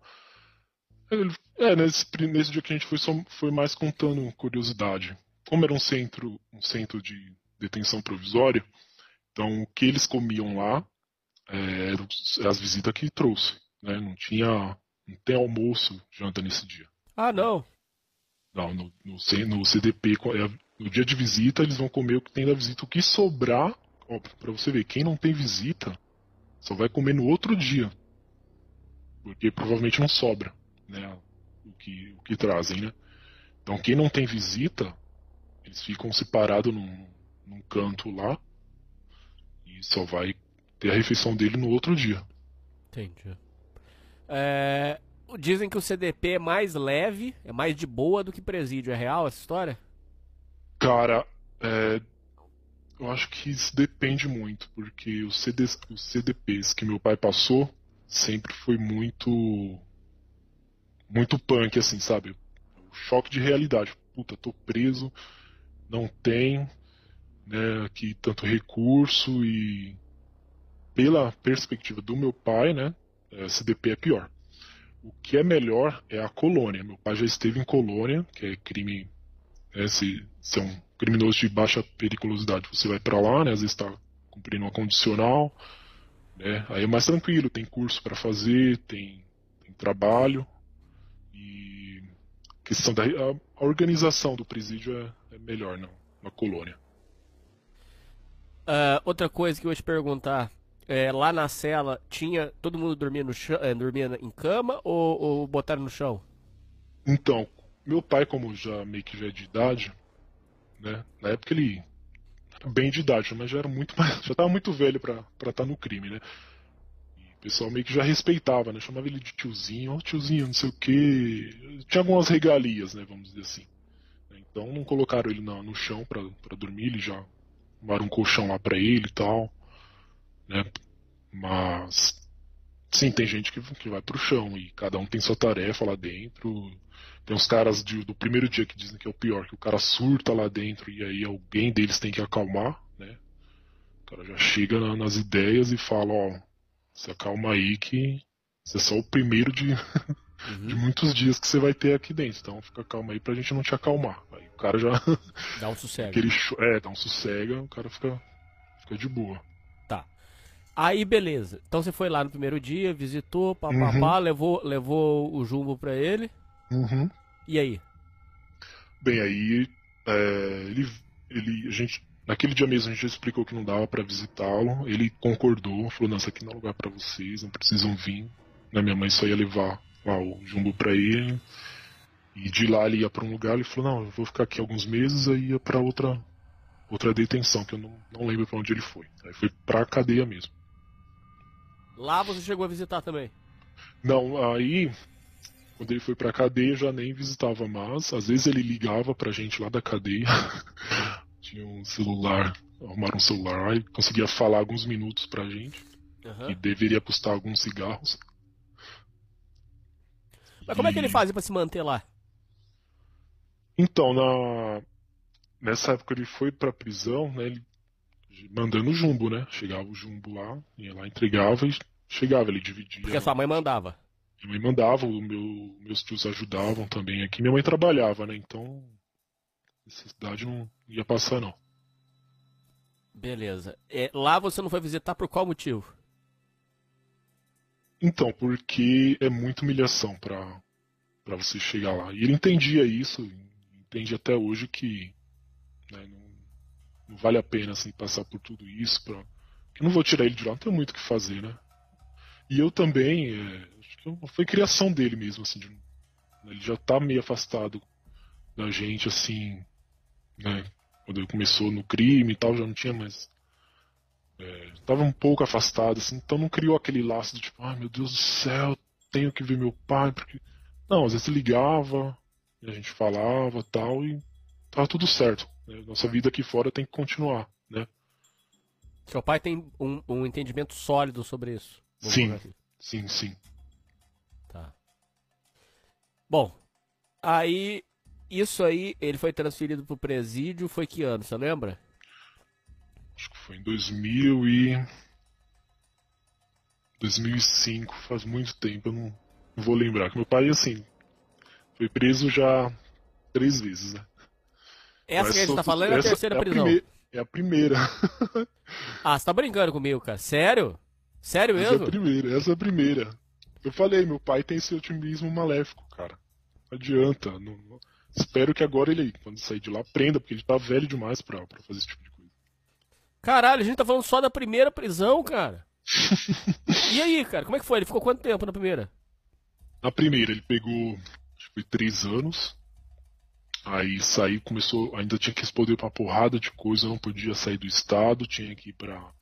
É, nesse, nesse dia que a gente foi, só, foi mais contando curiosidade. Como era um centro, um centro de detenção provisória, então o que eles comiam lá é, eram as visitas que trouxe. Né? Não tinha. Não tem almoço, janta nesse dia.
Ah, não.
Não, no, no, no CDP, é, no dia de visita, eles vão comer o que tem da visita. O que sobrar, ó, pra você ver, quem não tem visita, só vai comer no outro dia. Porque provavelmente não sobra, né? O que, o que trazem, né? Então quem não tem visita, eles ficam separados num, num canto lá só vai ter a refeição dele no outro dia.
Entendi. É, Dizem que o CDP é mais leve, é mais de boa do que presídio. É real essa história?
Cara, é, eu acho que isso depende muito, porque os, CDs, os CDPs que meu pai passou sempre foi muito. muito punk, assim, sabe? O choque de realidade. Puta, tô preso, não tem né, aqui tanto recurso e pela perspectiva do meu pai, né, SDP é pior. O que é melhor é a colônia. Meu pai já esteve em colônia, que é crime, né, se, se é um criminoso de baixa periculosidade, você vai para lá, né, às vezes está cumprindo uma condicional, né, aí é mais tranquilo, tem curso para fazer, tem, tem, trabalho e questão da a organização do presídio é, é melhor não, na colônia.
Uh, outra coisa que eu ia te perguntar, é, lá na cela tinha todo mundo dormia no chão, é, dormia em cama ou, ou botaram no chão?
Então, meu pai, como já meio que já é de idade, né? Na época ele era bem de idade, mas já era muito mais, já estava muito velho para estar tá no crime, né? E o pessoal meio que já respeitava, né? Chamava ele de tiozinho, oh, tiozinho, não sei o que. Tinha algumas regalias, né? Vamos dizer assim. Então não colocaram ele no, no chão para dormir, ele já arrumaram um colchão lá para ele e tal né? Mas sim, tem gente que, que vai pro chão e cada um tem sua tarefa lá dentro. Tem uns caras de, do primeiro dia que dizem que é o pior, que o cara surta lá dentro e aí alguém deles tem que acalmar, né? O cara já chega na, nas ideias e fala, ó, se acalma aí que você é só o primeiro de, uhum. de muitos dias que você vai ter aqui dentro. Então fica calma aí pra gente não te acalmar. Aí o cara já.
Dá um sossego.
Aquele, é, dá um sossega, o cara fica, fica de boa.
Aí, beleza. Então você foi lá no primeiro dia, visitou, papapá, uhum. levou, levou o jumbo pra ele.
Uhum.
E aí?
Bem, aí é, ele, ele, a gente, naquele dia mesmo a gente explicou que não dava para visitá-lo. Ele concordou, falou: não, isso aqui não é lugar para vocês, não precisam vir. Na minha mãe só ia levar lá o jumbo para ele. E de lá ele ia para um lugar. Ele falou: não, eu vou ficar aqui alguns meses. Aí ia para outra outra detenção que eu não, não lembro para onde ele foi. Aí foi para cadeia mesmo.
Lá você chegou a visitar também?
Não, aí quando ele foi pra cadeia eu já nem visitava mais. Às vezes ele ligava pra gente lá da cadeia. Tinha um celular, arrumaram um celular lá e conseguia falar alguns minutos pra gente. Uhum. E deveria custar alguns cigarros.
Mas como e... é que ele fazia pra se manter lá?
Então, na... nessa época ele foi pra prisão, né? Ele mandando jumbo, né? Chegava o jumbo lá, ia lá, entregava e chegava, ele dividia.
Porque a sua mãe mandava.
Minha mãe mandava, o meu, meus tios ajudavam também aqui. Minha mãe trabalhava, né? Então, necessidade não ia passar, não.
Beleza. É, lá você não foi visitar por qual motivo?
Então, porque é muita humilhação para para você chegar lá. E ele entendia isso, entende até hoje que né, não, não vale a pena assim passar por tudo isso para eu não vou tirar ele de lá, não tem muito o que fazer, né? E eu também, é, acho que foi criação dele mesmo, assim, de, ele já tá meio afastado da gente, assim, né? Quando ele começou no crime e tal, já não tinha mais. É, tava um pouco afastado, assim, então não criou aquele laço de tipo, ai meu Deus do céu, tenho que ver meu pai, porque. Não, às vezes ligava, a gente falava tal, e tava tudo certo. Né? Nossa vida aqui fora tem que continuar, né?
Seu pai tem um, um entendimento sólido sobre isso.
Sim, assim. sim, sim.
Tá. Bom, aí isso aí ele foi transferido pro presídio, foi que ano, você lembra?
Acho que foi em 2000 e 2005, faz muito tempo, eu não, não vou lembrar. Meu pai, assim, foi preso já três vezes, né?
Essa Mas que a gente tá falando é a terceira
é a
prisão.
Primeira, é a primeira.
ah, você tá brincando comigo, cara? Sério? Sério mesmo?
Essa é a primeira, essa é a primeira. Eu falei, meu pai tem esse otimismo maléfico, cara. Não adianta. Não, não... Espero que agora ele, quando sair de lá, aprenda, porque ele tá velho demais pra, pra fazer esse tipo de coisa.
Caralho, a gente tá falando só da primeira prisão, cara. e aí, cara, como é que foi? Ele ficou quanto tempo na primeira?
Na primeira, ele pegou, acho que foi três anos. Aí saí, começou, ainda tinha que responder uma porrada de coisa, não podia sair do estado, tinha que ir pra,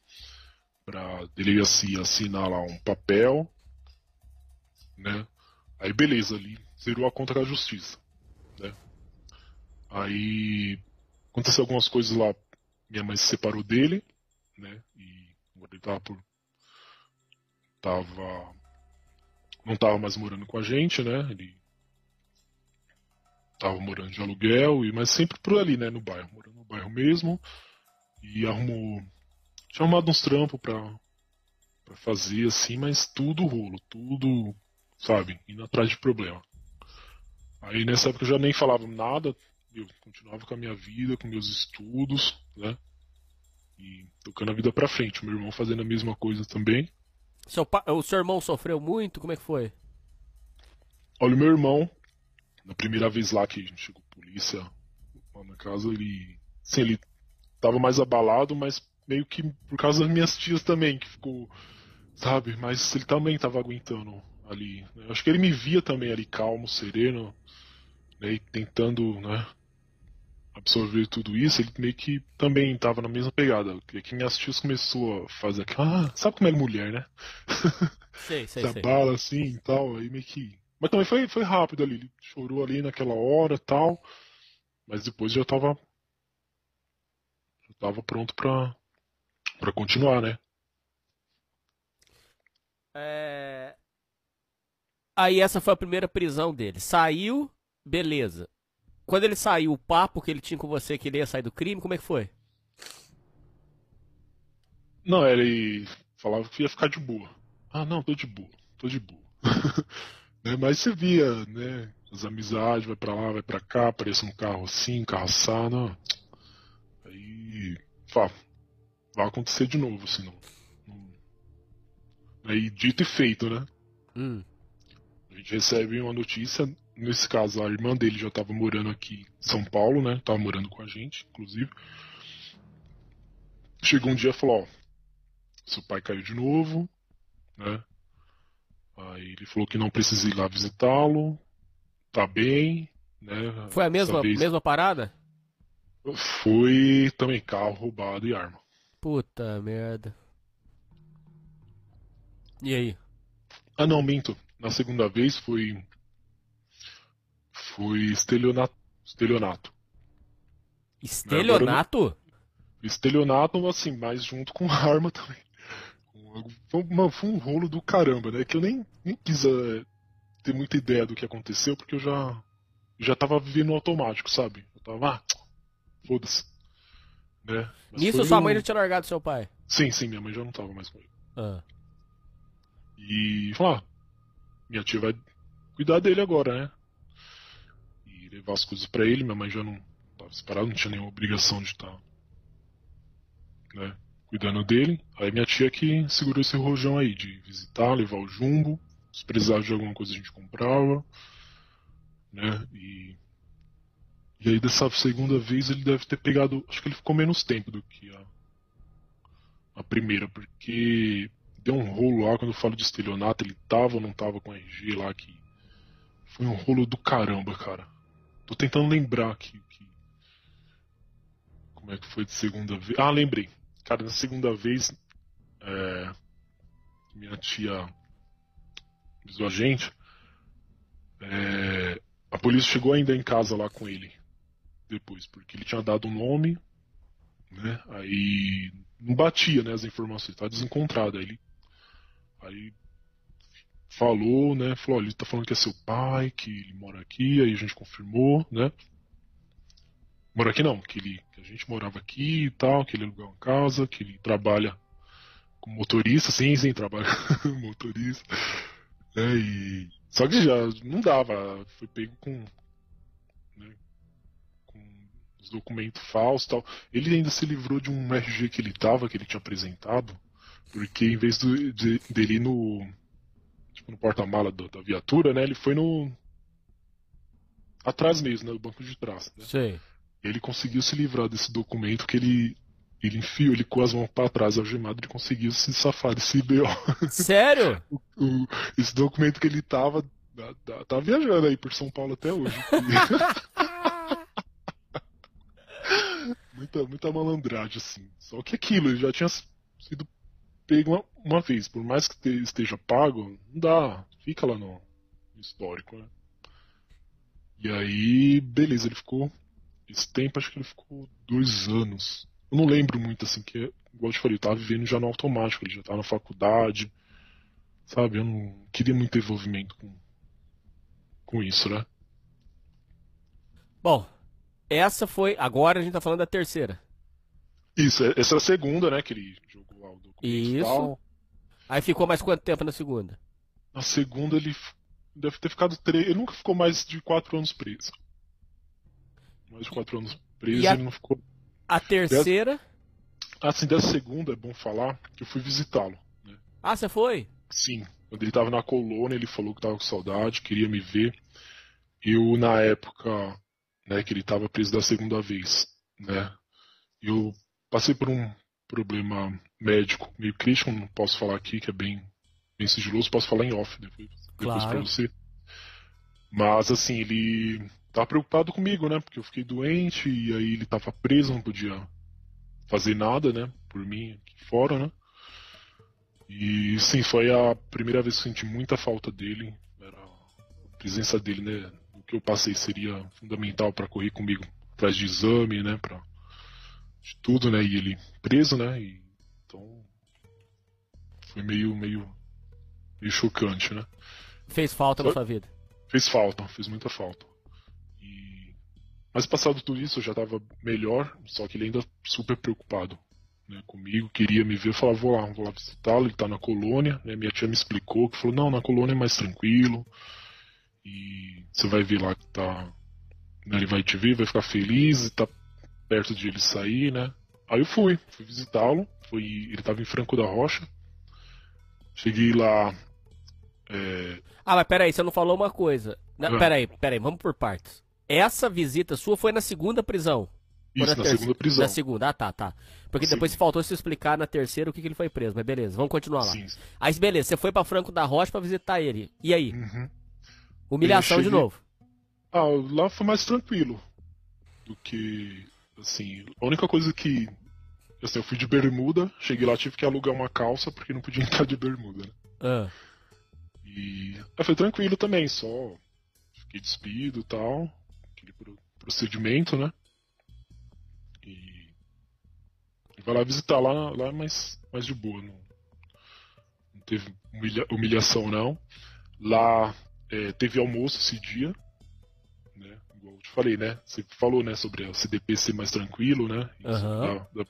pra delegacia assinar lá um papel, né? Aí beleza, ali zerou a conta da justiça, né? Aí aconteceu algumas coisas lá, minha mãe se separou dele, né? E ele tava por tava não tava mais morando com a gente, né? Ele tava morando de aluguel, e, mas sempre por ali, né, no bairro, morando no bairro mesmo. E arrumou. Tinha arrumado uns trampos pra, pra fazer, assim, mas tudo rolo, tudo, sabe, indo atrás de problema. Aí nessa época eu já nem falava nada, eu continuava com a minha vida, com meus estudos, né? E tocando a vida pra frente. Meu irmão fazendo a mesma coisa também.
Seu pa... O seu irmão sofreu muito? Como é que foi?
Olha, o meu irmão, na primeira vez lá que chegou a polícia lá na casa, ele. Sim, ele tava mais abalado, mas meio que por causa das minhas tias também, que ficou. Sabe? Mas ele também tava aguentando ali. Né? Acho que ele me via também ali calmo, sereno, né? E tentando, né? Absorver tudo isso, ele meio que também tava na mesma pegada. Que, que minhas tias começou a fazer aquela. Ah, sabe como é mulher, né?
Sei, sei,
Se
sei.
abala assim e tal, aí meio que. Mas também foi, foi rápido ali, ele chorou ali naquela hora tal. Mas depois já tava. Já tava pronto pra, pra continuar, né?
É... Aí essa foi a primeira prisão dele. Saiu, beleza. Quando ele saiu, o papo que ele tinha com você que ele ia sair do crime, como é que foi?
Não, ele falava que ia ficar de boa. Ah, não, tô de boa, tô de boa. Né, Mas você via, né? As amizades, vai pra lá, vai pra cá, aparece um carro assim, carro assado. Aí. Fala, vai acontecer de novo, assim, não. não- Aí dito e feito, né?
Hum.
A gente recebe uma notícia, nesse caso a irmã dele já estava morando aqui em São Paulo, né? Tava morando com a gente, inclusive. Chegou um dia e falou, ó, seu pai caiu de novo, né? Aí ele falou que não precisa ir lá visitá-lo, tá bem, né?
Foi a mesma,
vez
mesma parada?
Foi também carro roubado e arma.
Puta merda. E aí?
Ah não, minto. Na segunda vez foi. Foi estelionato. estelionato.
Estelionato?
Estelionato, assim, mas junto com arma também. Foi, uma- foi um rolo do caramba, né? Que eu nem, nem quis eh, ter muita ideia do que aconteceu, porque eu já. Já tava vivendo automático, sabe? Eu tava. Ah, foda-se. Né? Mas
Nisso sua
no-
mãe já tinha largado seu pai.
Sim, sim, minha mãe já não tava mais com ele.
Ah.
E falou, ah, minha tia vai cuidar dele agora, né? Levar as coisas pra ele, minha mãe já não tava separada, não tinha nenhuma obrigação de estar né, cuidando dele. Aí minha tia que segurou esse rojão aí, de visitar, levar o jumbo, se precisava de alguma coisa a gente comprava, né? E, e aí dessa segunda vez ele deve ter pegado, acho que ele ficou menos tempo do que a, a primeira, porque deu um rolo lá, quando eu falo de estelionato, ele tava ou não tava com RG lá, que foi um rolo do caramba, cara. Tô tentando lembrar que, que- como é que foi de segunda vez. Ah, lembrei. Cara, na segunda vez, é, minha tia avisou a gente, é, a polícia chegou ainda em casa lá com ele depois, porque ele tinha dado um nome, né? Aí não batia, né, as informações, tá desencontrado. Aí ele aí falou, né, falou, ele tá falando que é seu pai, que ele mora aqui, aí a gente confirmou, né? Mora aqui não, que ele que a gente morava aqui e tal, que ele alugou uma casa, que ele trabalha como motorista, sim, sim, trabalha como motorista. né, e só que já não dava, foi pego com né, com os documentos falsos e tal. Ele ainda se livrou de um RG que ele tava, que ele tinha apresentado, porque em vez do, de, dele no. Tipo, no porta-mala da viatura, né? Ele foi no. Atrás mesmo, né? No banco de trás. Né?
Sei.
Ele conseguiu se livrar desse documento que ele. Ele enfiou, ele com as mãos pra trás, algemado, ele conseguiu se safar desse BO.
Sério?
O- esse documento que ele tava. Tá viajando aí por São Paulo até hoje. muita, muita malandragem, assim. Só que aquilo, ele já tinha sido pego uma, uma vez. Por mais que te- esteja pago, não dá. Fica lá no, histórico, né? E aí, beleza, ele ficou. Esse tempo acho que ele ficou dois anos. Eu não lembro muito, assim, que, igual eu te falei, eu tava vivendo já no automático, ele já tava na faculdade. Sabe, eu não queria muito envolvimento com, com isso, né?
Bom, essa foi. Agora a gente tá falando da terceira.
Isso, é- essa é a segunda, né? Que ele jogou lá o documento
Isso.
tal.
Aí ficou mais quanto tempo na segunda?
Na segunda ele deve ter ficado três. Ele nunca ficou mais de quatro anos preso. Mais de quatro anos preso,
a-
ele não ficou.
A terceira.
Assim, dessa segunda é bom falar que eu fui visitá-lo. Né?
Ah, você foi?
Sim, quando ele tava na colônia, ele falou que tava com saudade, queria me ver. Eu, na época, né, que ele tava preso da segunda vez, né, eu passei por um problema médico meio crítico, não posso falar aqui, que é bem, bem sigiloso, posso falar em off depois, depois
Claro.
pra você. Mas, assim, ele tava preocupado comigo, né, porque eu fiquei doente e aí ele tava preso, não podia fazer nada, né, por mim aqui fora, né. E sim, foi a primeira vez que eu senti muita falta dele. Era a presença dele, né? O que eu passei seria fundamental para correr comigo atrás de exame, né? Pra, de tudo, né? E ele preso, né? E, então foi meio, meio, meio chocante, né?
Fez falta na
Foi.
sua vida.
Fez falta, fez muita falta. Mas passado tudo isso, eu já tava melhor, só que ele ainda super preocupado né, comigo, queria me ver, eu falava, vou lá, vou lá visitá-lo, ele tá na colônia, né, minha tia me explicou, que falou, não, na colônia é mais tranquilo, e você vai ver lá que tá, né, ele vai te ver, vai ficar feliz, e tá perto de ele sair, né. Aí eu fui, fui visitá-lo, foi, ele tava em Franco da Rocha, cheguei lá, é,
Ah, mas peraí, você não falou uma coisa. Não,
Ah.
Peraí, peraí, vamos por partes. Essa visita sua foi na segunda prisão.
Isso, na
terceira?
segunda prisão.
Na segunda, ah tá, tá. Porque depois faltou se explicar na terceira o que, que ele foi preso, mas beleza, vamos continuar lá.
Sim.
Aí beleza, você foi pra Franco da Rocha pra visitar ele. E aí?
Uhum.
Humilhação
Eu
de
cheguei-
novo.
Ah, lá foi mais tranquilo do que, assim, a única coisa que, assim, eu fui de bermuda, cheguei lá, tive que alugar uma calça porque não podia entrar de bermuda, né?
Ah,
E foi tranquilo também, só fiquei despido e tal, aquele pro- procedimento, né? E, e vai lá visitar, lá, lá é mais, mais de boa, não, não teve humilha- humilhação não. Lá é, teve almoço esse dia, te falei, né? Você falou, né, sobre a CDP ser mais tranquilo, né?
Aham.
da- da-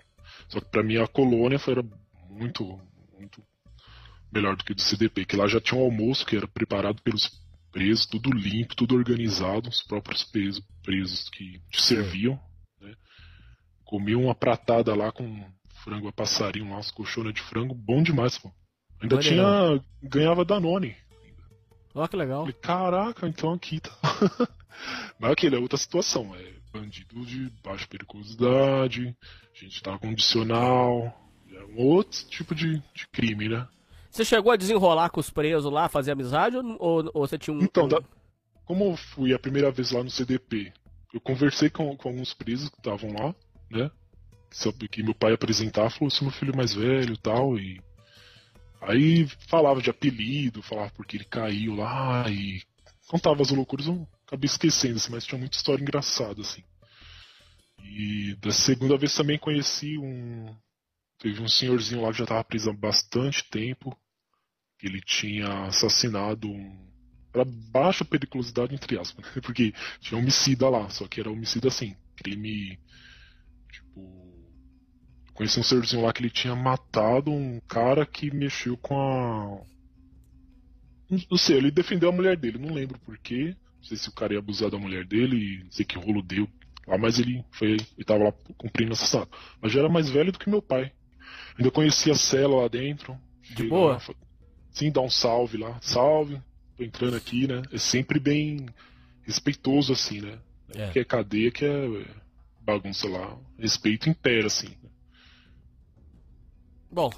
Só que pra mim a colônia foi era muito, muito melhor do que do CDP, que lá já tinha um almoço que era preparado pelos presos, tudo limpo, tudo organizado, os próprios presos, presos que te serviam, né? Comi uma pratada lá com frango a passarinho lá, as colchonas de frango, bom demais, pô. Ainda
Olha
tinha. ganhava Danone.
Ó que legal.
Falei, caraca, então aqui tá. Mas aquele é outra situação, é bandido de baixa periculosidade, gente tá condicional, é um outro tipo de, de crime, né?
Você chegou a desenrolar com os presos lá, fazer amizade ou, ou, ou você tinha um.
Então, da- como eu fui a primeira vez lá no CDP, eu conversei com, com alguns presos que estavam lá, né? Sobre que meu pai apresentava, falou, sou meu filho mais velho e tal, e aí falava de apelido, falava porque ele caiu lá e contava as loucuras, eu acabei esquecendo, assim, mas tinha muita história engraçada, assim. E da segunda vez também conheci um. Teve um senhorzinho lá que já estava preso há bastante tempo. Ele tinha assassinado um. Pra baixa periculosidade, entre aspas, né? Porque tinha homicida lá, só que era homicida assim, crime. Tipo. Conheci um senhorzinho lá que ele tinha matado um cara que mexeu com a. Não- sei, ele defendeu a mulher dele, não lembro porquê. Não sei se o cara ia abusar da mulher dele, não sei que rolo deu lá, mas ele foi. Ele tava lá cumprindo assassinato. Mas já era mais velho do que meu pai. Ainda conhecia a cela lá dentro. Cheguei
boa?
lá, Sim, dá um salve lá. Salve, tô entrando aqui, né? É sempre bem respeitoso, assim, né?
É.
Que é cadeia, que é bagunça lá. Respeito impera, assim.
Bom,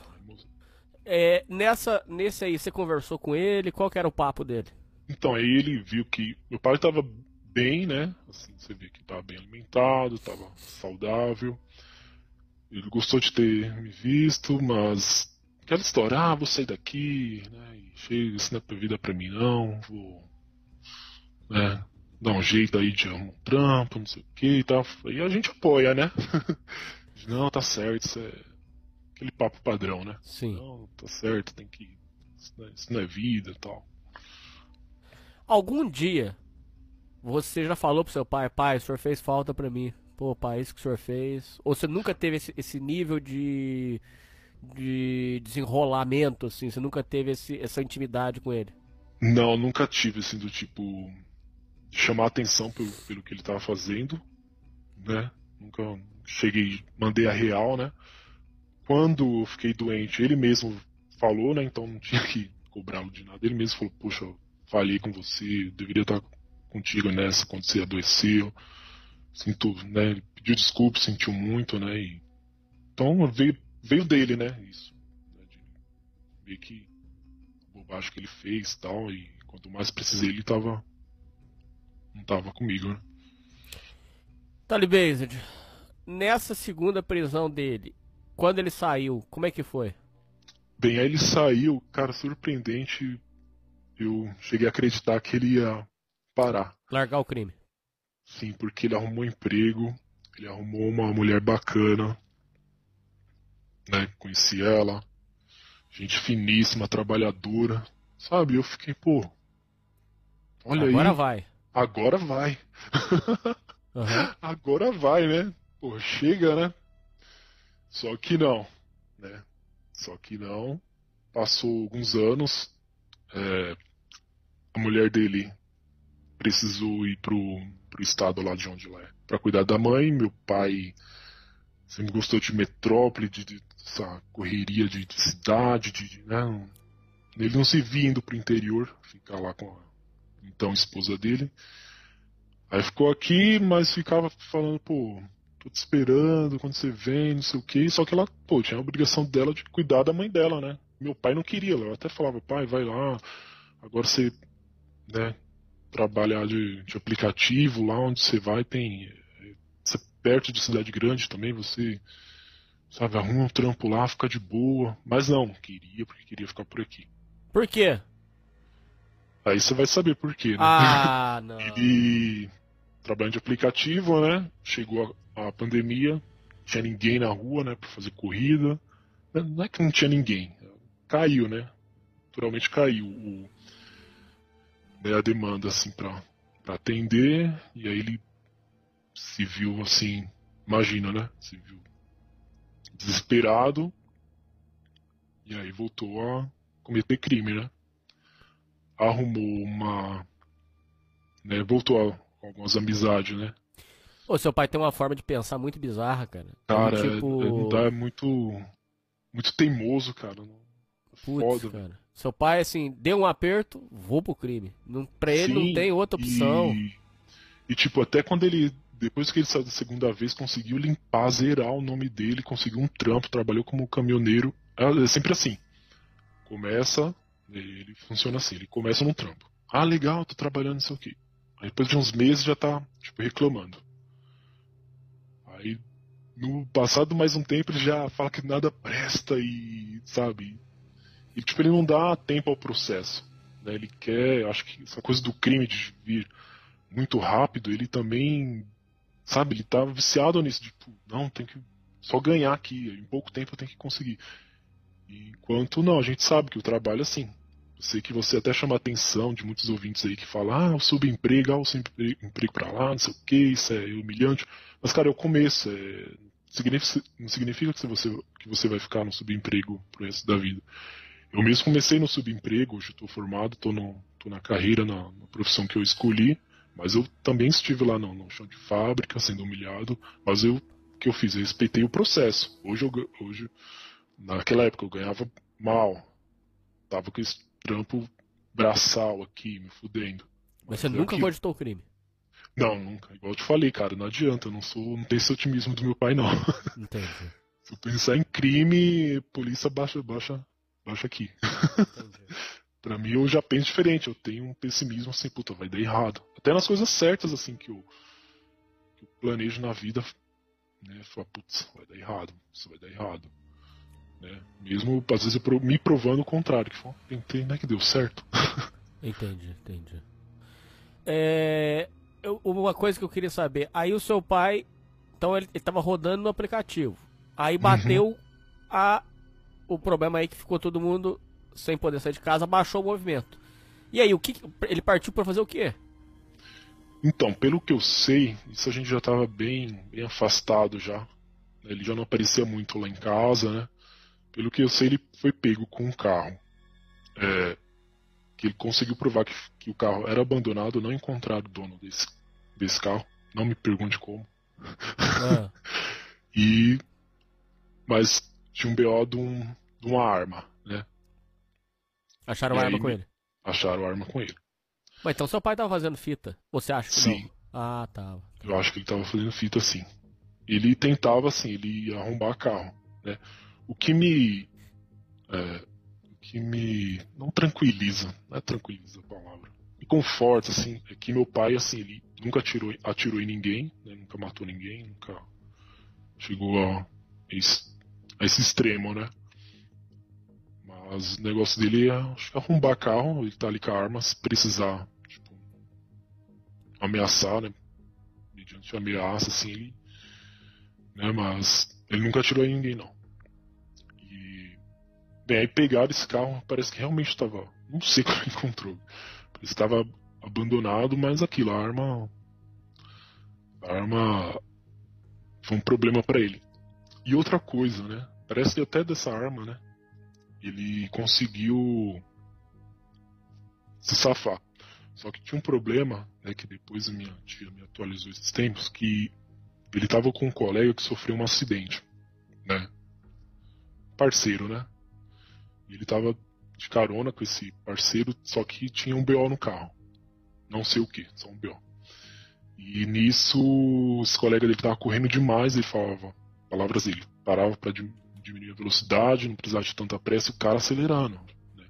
é, nessa, nesse aí, você conversou com ele, qual que era o papo dele?
Então, aí ele viu que meu pai estava bem, né? Assim, você vê que estava bem alimentado, estava saudável. Ele gostou de ter me visto, mas aquela história, ah, vou sair daqui, né? E chega, isso não é pra vida pra mim não, vou né, dar um jeito aí de um trampo, não sei o que e tal. E a gente apoia, né? não, tá certo, isso é aquele papo padrão, né?
Sim.
Não, tá certo, tem que. Isso não é, isso não é vida e tal.
Algum dia você já falou pro seu pai, pai, o senhor fez falta pra mim. Pô, pai, isso que o senhor fez. Ou você nunca teve esse, esse nível de, de desenrolamento, assim? Você nunca teve esse, essa intimidade com ele?
Não, nunca tive, assim, do tipo. chamar atenção pelo, pelo que ele tava fazendo, né? Nunca cheguei, mandei a real, né? Quando eu fiquei doente, ele mesmo falou, né? Então não tinha que cobrá-lo de nada. Ele mesmo falou, poxa, eu falhei com você, deveria estar contigo nessa quando você adoeceu. Sinto, né? Ele pediu desculpa, sentiu muito, né? E, então veio, veio dele, né? Isso. Né, de ver que bobagem que ele fez tal. E quanto mais precisei, ele tava. Não tava comigo, né?
Talibazed, nessa segunda prisão dele, quando ele saiu, como é que foi?
Bem, aí ele saiu, cara, surpreendente. Eu cheguei a acreditar que ele ia parar.
Largar o crime.
Sim, porque ele arrumou um emprego, ele arrumou uma mulher bacana, né? Conheci ela, gente finíssima, trabalhadora, sabe? Eu fiquei, pô, olha
Agora
aí,
vai.
agora vai,
Aham.
agora vai, né? Pô, chega, né? Só que não, né? Só que não. Passou alguns anos, é, a mulher dele precisou ir pro, pro estado lá de onde ela é, pra cuidar da mãe. Meu pai sempre gostou de metrópole, de, de essa correria de, de cidade, de, de, né? Ele não se via indo pro interior, ficar lá com a então esposa dele. Aí ficou aqui, mas ficava falando, pô, tô te esperando quando você vem, não sei o que. Só que ela, pô, tinha a obrigação dela de cuidar da mãe dela, né? Meu pai não queria, ela até falava, pai, vai lá, agora você, né, trabalhar de, de aplicativo, lá onde você vai tem. Você é perto de cidade grande também, você, sabe, arruma um trampo lá, fica de boa. Mas não, queria, porque queria ficar por aqui.
Por quê?
Aí você vai saber por quê, né?
Ah, não.
Ele trabalhando de aplicativo, né? Chegou a, pandemia, tinha ninguém na rua, né, para fazer corrida. Não é que não tinha ninguém, caiu, né? Naturalmente caiu o, né, a demanda assim para atender e aí ele se viu assim, imagina, né? Se viu desesperado e aí voltou a cometer crime, né? Arrumou uma né, voltou a algumas amizades, né?
Ô, seu pai tem uma forma de pensar muito bizarra, cara.
Cara,
tipo,
é- não dá, é muito muito teimoso, cara. Não-
putz,
Foda,
cara. Seu pai, assim, deu um aperto, vou pro crime. Não, pra ele não
Sim,
tem outra opção.
E, e, tipo, até quando ele. Depois que ele saiu da segunda vez, conseguiu limpar, zerar o nome dele, conseguiu um trampo, trabalhou como caminhoneiro. É é sempre assim. Começa. Ele funciona assim, ele começa num trampo. Ah, legal, tô trabalhando, não sei o quê. Aí depois de uns meses já tá, tipo, reclamando. Aí, no passado mais um tempo, ele já fala que nada presta e, sabe? E, tipo, ele não dá tempo ao processo. Né? Ele quer, acho que essa coisa do crime de vir muito rápido, ele também, sabe, ele tá viciado nisso, tipo, não, tem que só ganhar aqui, em pouco tempo eu tenho que conseguir. Enquanto não, a gente sabe que o trabalho é assim. Sei que você até chama a atenção de muitos ouvintes aí que falam, ah, o subemprego, ah, o subemprego pra lá, não sei o que, isso é humilhante. Mas, cara, é o começo, é... não significa que você, que você vai ficar no subemprego pro resto da vida. Eu mesmo comecei no subemprego, hoje estou formado, estou na carreira, na, na profissão que eu escolhi, mas eu também estive lá no, no chão de fábrica, sendo humilhado, mas eu o que eu fiz? Eu respeitei o processo. Hoje, eu, hoje naquela época, eu ganhava mal. Tava com trampo braçal aqui, me fudendo.
Mas você
é
nunca
aquilo.
cogitou o crime.
Não, nunca. Igual eu te falei, cara, não adianta, eu não sou, não tem esse otimismo do meu pai, não.
Entendi.
Se eu pensar em crime, polícia baixa, baixa, baixa aqui.
entendi.
Pra mim eu já penso diferente, eu tenho um pessimismo assim, puta, vai dar errado. Até nas coisas certas, assim, que eu, que eu planejo na vida, né? Falar, putz, vai dar errado, isso vai dar errado. Né? Mesmo, às vezes, me provando o contrário, que fala, tentei, né, que deu certo.
Entendi, entendi. É, eu- uma coisa que eu queria saber, aí o seu pai, então ele, ele tava rodando no aplicativo. Aí bateu a o problema aí que ficou todo mundo sem poder sair de casa, baixou o movimento. E aí, o que ele partiu pra fazer o quê?
Então, pelo que eu sei, isso a gente já estava bem, bem afastado já. Ele já não aparecia muito lá em casa, né? Pelo que eu sei, ele foi pego com um carro. É, que ele conseguiu provar que, que o carro era abandonado, não encontraram o dono desse, desse carro. Não me pergunte como.
Ah,
E. Mas tinha um BO de, um, de uma arma, né?
acharam
E
arma
aí,
com ele.
Acharam a arma com ele.
Mas então seu pai tava fazendo fita. Você acha que
Sim.
não? Ah, tava.
Eu acho que ele tava fazendo fita assim. Ele tentava assim, ele ia arrombar carro, né? O que me é, o que me não tranquiliza, não é tranquiliza a palavra. Me conforta assim, é que meu pai assim, ele nunca atirou, atirou em ninguém, né? Nunca matou ninguém, nunca chegou a esse, a esse extremo, né? Mas o negócio dele é arrombar carro, ele tá ali com a arma, se precisar, tipo, ameaçar, né? mediante ameaça, assim, ele. Né, mas ele nunca atirou em ninguém, não. Bem, aí pegaram esse carro, parece que realmente estava. Não sei como encontrou. Estava abandonado, mas aquilo, a arma. A arma. Foi um problema para ele. E outra coisa, né? Parece que até dessa arma, né? Ele conseguiu se safar. Só que tinha um problema, né, que depois a minha tia me atualizou esses tempos, que ele tava com um colega que sofreu um acidente, né? Parceiro, né? Ele tava de carona com esse parceiro, só que tinha um BO no carro. Não sei o que, só um BO. E nisso, esse colega dele tava correndo demais, ele falava, palavras dele, parava para diminuir a velocidade, não precisava de tanta pressa, e o cara acelerando. né?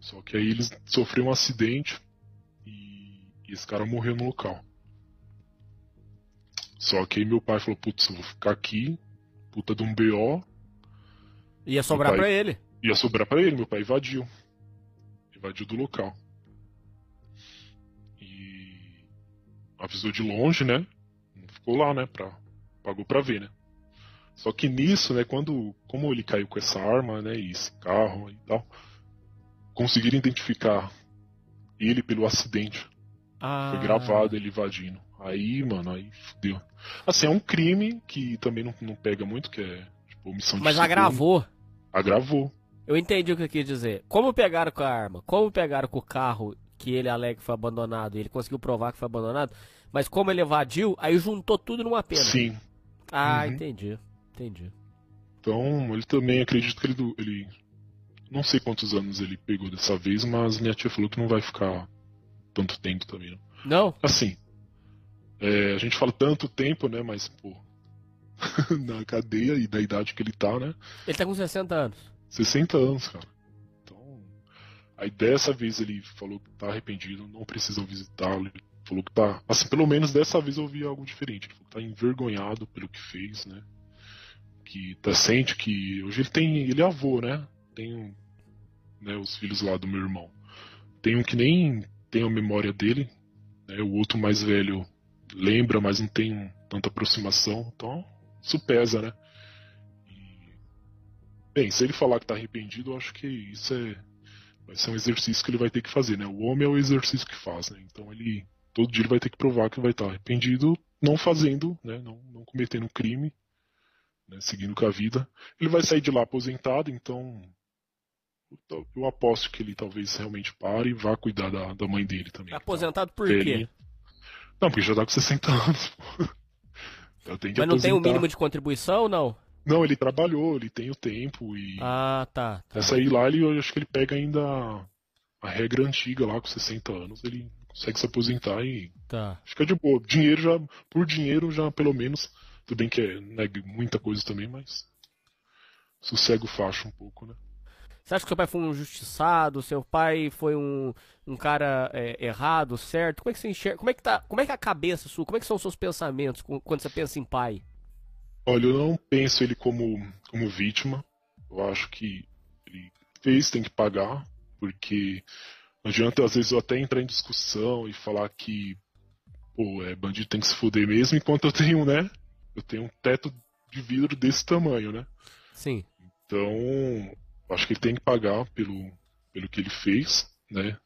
Só que aí eles sofreram um acidente e, e esse cara morreu no local. Só que aí meu pai falou, putz, eu vou ficar aqui, puta de um BO,
Ia sobrar
pai-
pra ele.
Ia sobrar pra ele, meu pai invadiu. Invadiu do local. E avisou de longe, né? Não ficou lá, né? Pra, pagou pra ver, né? Só que nisso, né, quando. Como ele caiu com essa arma, né? E esse carro e tal, conseguiram identificar ele pelo acidente.
Ah,
Foi gravado ele invadindo. Aí, mano, aí fudeu. Assim, é um crime que também não, não pega muito, que é tipo omissão de
Mas agravou.
Agravou.
Eu entendi o que eu quis dizer. Como pegaram com a arma? Como pegaram com o carro que ele alega que foi abandonado? e Ele conseguiu provar que foi abandonado. Mas como ele evadiu, aí juntou tudo numa pena.
Sim.
Ah,
Uhum.
entendi. Entendi.
Então, ele também acredito que ele, ele. Não sei quantos anos ele pegou dessa vez, mas minha tia falou que não vai ficar tanto tempo também. Não.
Não?
Assim, é, a gente fala tanto tempo, né? Mas, pô, na cadeia e da idade que ele tá, né?
Ele tá com 60 anos.
60 anos, cara. Então, aí dessa vez ele falou que tá arrependido, não precisam visitá-lo. Falou que tá. Assim, pelo menos dessa vez eu ouvi algo diferente. Ele falou que tá envergonhado pelo que fez, né? Que tá sente que. Hoje ele tem. Ele é avô, né? Tem um, né, os filhos lá do meu irmão. Tem um que nem tem a memória dele, né? O outro mais velho lembra, mas não tem tanta aproximação. Então, isso pesa, né? Bem, se ele falar que tá arrependido, eu acho que isso é. Vai ser um exercício que ele vai ter que fazer, né? O homem é o exercício que faz, né? Então ele. Todo dia ele vai ter que provar que vai estar arrependido, não fazendo, né? Não, não cometendo crime, né? seguindo com a vida. Ele vai sair de lá aposentado, então. eu- aposto que ele talvez realmente pare e vá cuidar da, da mãe dele também.
Tá
tá
aposentado por quê?
Não, porque já tá com 60 anos.
Mas não tem o mínimo de contribuição, não?
Não, ele trabalhou, ele tem o tempo e.
Ah, tá. tá.
Essa aí lá, ele, eu acho que ele pega ainda a regra antiga lá, com 60 anos, ele consegue se aposentar e
Tá.
fica de boa. Dinheiro já, por dinheiro já, pelo menos, tudo bem que é né, muita coisa também, mas sossega o facho um pouco, né?
Você acha que seu pai foi um injustiçado? Seu pai foi um, um cara é, errado, certo? Como é que você enxerga? Como é que tá? Como é que é a cabeça sua? Como é que são os seus pensamentos quando você pensa em pai?
Olha, eu não penso ele como, como vítima. Eu acho que ele fez, tem que pagar, porque não adianta às vezes eu até entrar em discussão e falar que pô, é, bandido tem que se fuder mesmo, enquanto eu tenho, né? Eu tenho um teto de vidro desse tamanho, né?
Sim.
Então, acho que ele tem que pagar pelo, pelo que ele fez, né?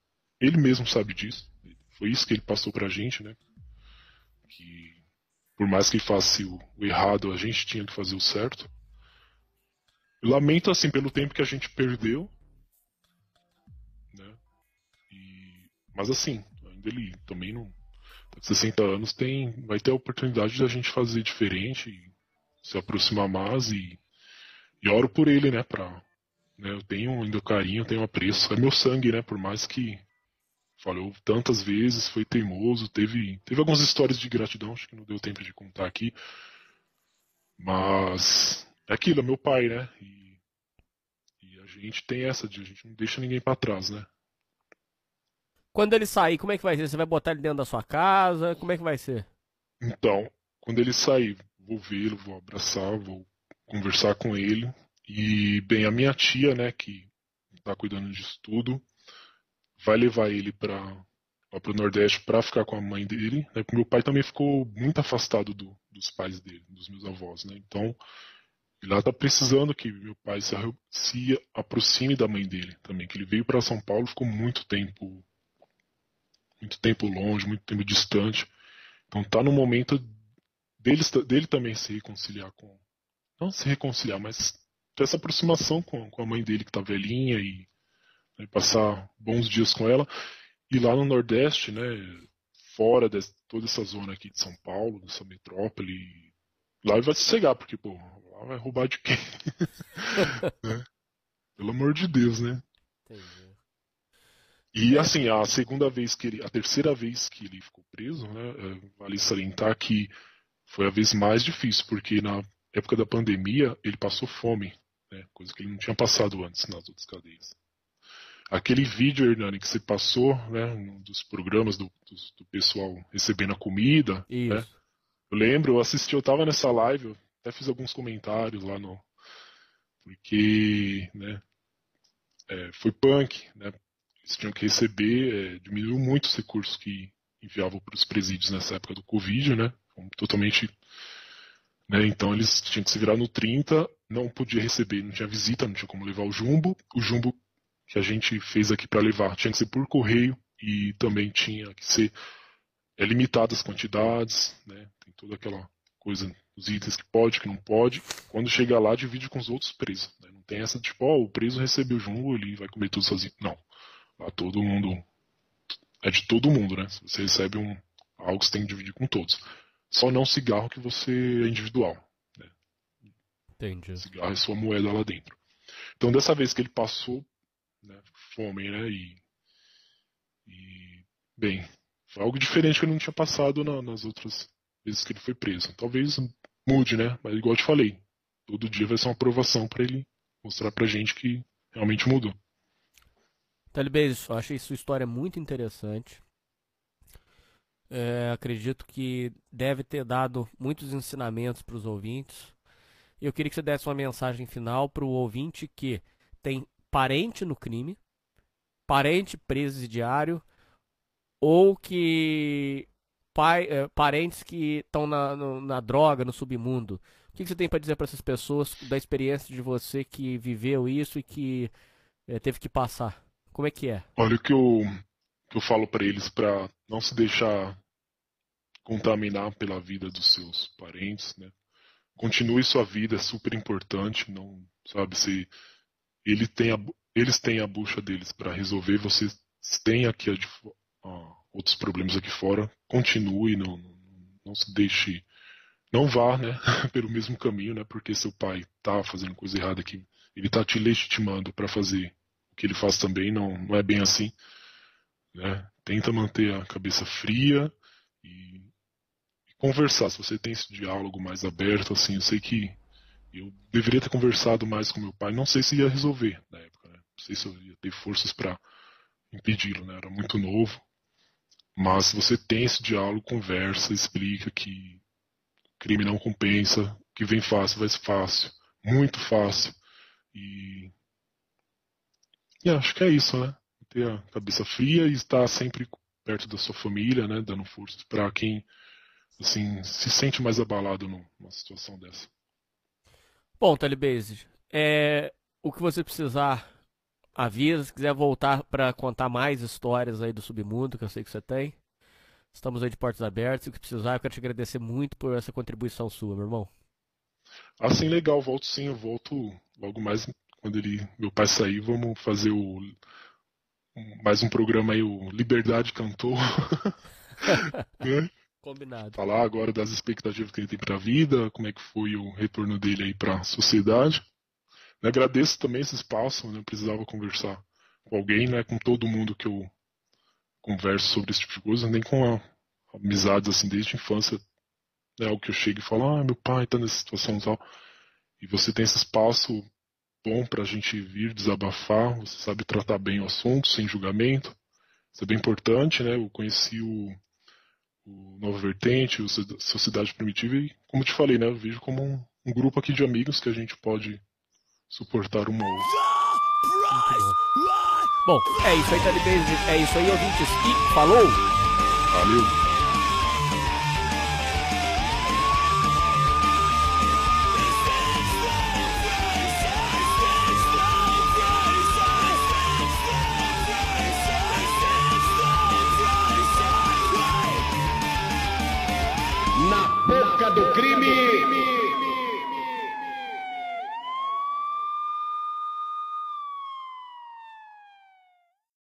Ele mesmo sabe disso. Foi isso que ele passou pra gente, né? que por mais que faça o, o errado, a gente tinha que fazer o certo. Eu lamento assim pelo tempo que a gente perdeu, né? E, mas assim, ainda ele também não, com 60 anos tem, vai ter a oportunidade da gente fazer diferente, se aproximar mais e, e oro por ele, né? Pra, né, eu tenho ainda carinho, tenho apreço, é meu sangue, né? Por mais que falhou tantas vezes, foi teimoso, teve, teve algumas histórias de gratidão, acho que não deu tempo de contar aqui. Mas é aquilo, é meu pai, né? E, e a gente tem essa de a gente não deixa ninguém para trás, né?
Quando ele sair, como é que vai ser? Você vai botar ele dentro da sua casa? Como é que vai ser?
Então, quando ele sair, vou vê-lo, vou abraçar, vou conversar com ele. E, bem, a minha tia, né, que tá cuidando disso tudo, vai levar ele para o Nordeste para ficar com a mãe dele, né? Porque meu pai também ficou muito afastado do, dos pais dele, dos meus avós, né? Então, ele lá tá precisando que meu pai se, se aproxime da mãe dele também, que ele veio para São Paulo, ficou muito tempo muito tempo longe, muito tempo distante. Então tá no momento dele, dele também se reconciliar com não se reconciliar, mas ter essa aproximação com, com a mãe dele que tá velhinha e né, passar bons dias com ela. E lá no Nordeste, né, fora de toda essa zona aqui de São Paulo, dessa metrópole, lá ele vai sossegar, porque, pô, lá vai roubar de quem? né? Pelo amor de Deus, né? Entendi. E assim, a segunda vez que ele, a terceira vez que ele ficou preso, né, é, vale salientar que foi a vez mais difícil, porque na época da pandemia ele passou fome, né, coisa que ele não tinha passado antes nas outras cadeias. Aquele vídeo, Hernani, que você passou, né, um dos programas do, do, do pessoal recebendo a comida, né?
Isso.
Né? Eu lembro, eu assisti, eu tava nessa live, eu até fiz alguns comentários lá no. Porque, né, é, foi punk, né? Eles tinham que receber, é, diminuiu muito os recursos que enviavam para os presídios nessa época do Covid, né? Totalmente. Né, então eles tinham que se virar no 30, não podia receber, não tinha visita, não tinha como levar o jumbo. O jumbo que a gente fez aqui para levar tinha que ser por correio e também tinha que ser é, limitadas as quantidades, né? Tem toda aquela coisa, os itens que pode, que não pode. Quando chega lá, divide com os outros presos. Né? Não tem essa de tipo, ó, oh, o preso recebeu o jumbo, ele vai comer tudo sozinho. Não. Lá todo mundo. É de todo mundo, né? Se você recebe um, algo, você tem que dividir com todos. Só não cigarro que você é individual. Né?
Entendi.
Cigarro é sua moeda lá dentro. Então, dessa vez que ele passou né, fome, né? E, e, bem, foi algo diferente que ele não tinha passado na, nas outras vezes que ele foi preso. Talvez mude, né? Mas igual eu te falei, todo dia vai ser uma aprovação para ele mostrar pra gente que realmente mudou.
Talibês, eu achei sua história muito interessante. É, acredito que deve ter dado muitos ensinamentos para os ouvintes. Eu queria que você desse uma mensagem final para o ouvinte que tem parente no crime, parente presidiário, ou que pai, é, parentes que estão na, na droga, no submundo. O que, que você tem para dizer para essas pessoas da experiência de você que viveu isso e que é, teve que passar? Como é que é?
Olha, o que eu, que eu falo para eles para não se deixar contaminar pela vida dos seus parentes, né? Continue sua vida, é super importante, não sabe se ele tem a, eles têm a bucha deles para resolver, vocês têm aqui a, outros problemas aqui fora, continue, não, não se deixe, não vá, né, pelo mesmo caminho, né, porque seu pai tá fazendo coisa errada aqui, ele tá te legitimando para fazer o que ele faz também, não, não é bem assim, né, tenta manter a cabeça fria e, e conversar, se você tem esse diálogo mais aberto, assim, eu sei que eu deveria ter conversado mais com meu pai. Não sei se ia resolver na época. Né? Não sei se eu ia ter forças para impedi-lo. Né? Era muito novo. Mas se você tem esse diálogo, conversa, explica que crime não compensa, que vem fácil, vai fácil, muito fácil. E, e acho que é isso, né? Ter a cabeça fria e estar sempre perto da sua família, né? Dando força para quem assim se sente mais abalado numa situação dessa.
Bom, Telebase, é, o que você precisar, avisa. Se quiser voltar para contar mais histórias aí do submundo, que eu sei que você tem, Estamos aí de portas abertas. O que precisar, eu quero te agradecer muito por essa contribuição sua, meu irmão.
Ah, sim, legal, volto sim, eu volto logo mais quando ele, meu pai sair, vamos fazer o mais um programa aí, o Liberdade Cantor. né?
Combinado.
Falar agora das expectativas que ele tem para a vida, como é que foi o retorno dele aí para a sociedade. Né, Agradeço também esse espaço, né? eu precisava conversar com alguém, né, com todo mundo que eu converso sobre esse tipo de coisa, nem com a, amizades assim desde a infância, é algo que eu chego e falo, ah, meu pai tá nessa situação e tal. E você tem esse espaço bom pra gente vir desabafar, você sabe tratar bem o assunto, sem julgamento. Isso é bem importante, né? Eu conheci o, o Nova Vertente, o Soci- Sociedade Primitiva, e como te falei, né? Eu vejo como um, um grupo aqui de amigos que a gente pode suportar um ao outro.
Bom, é isso aí, Talibês. É isso aí, ouvintes. E falou!
Valeu!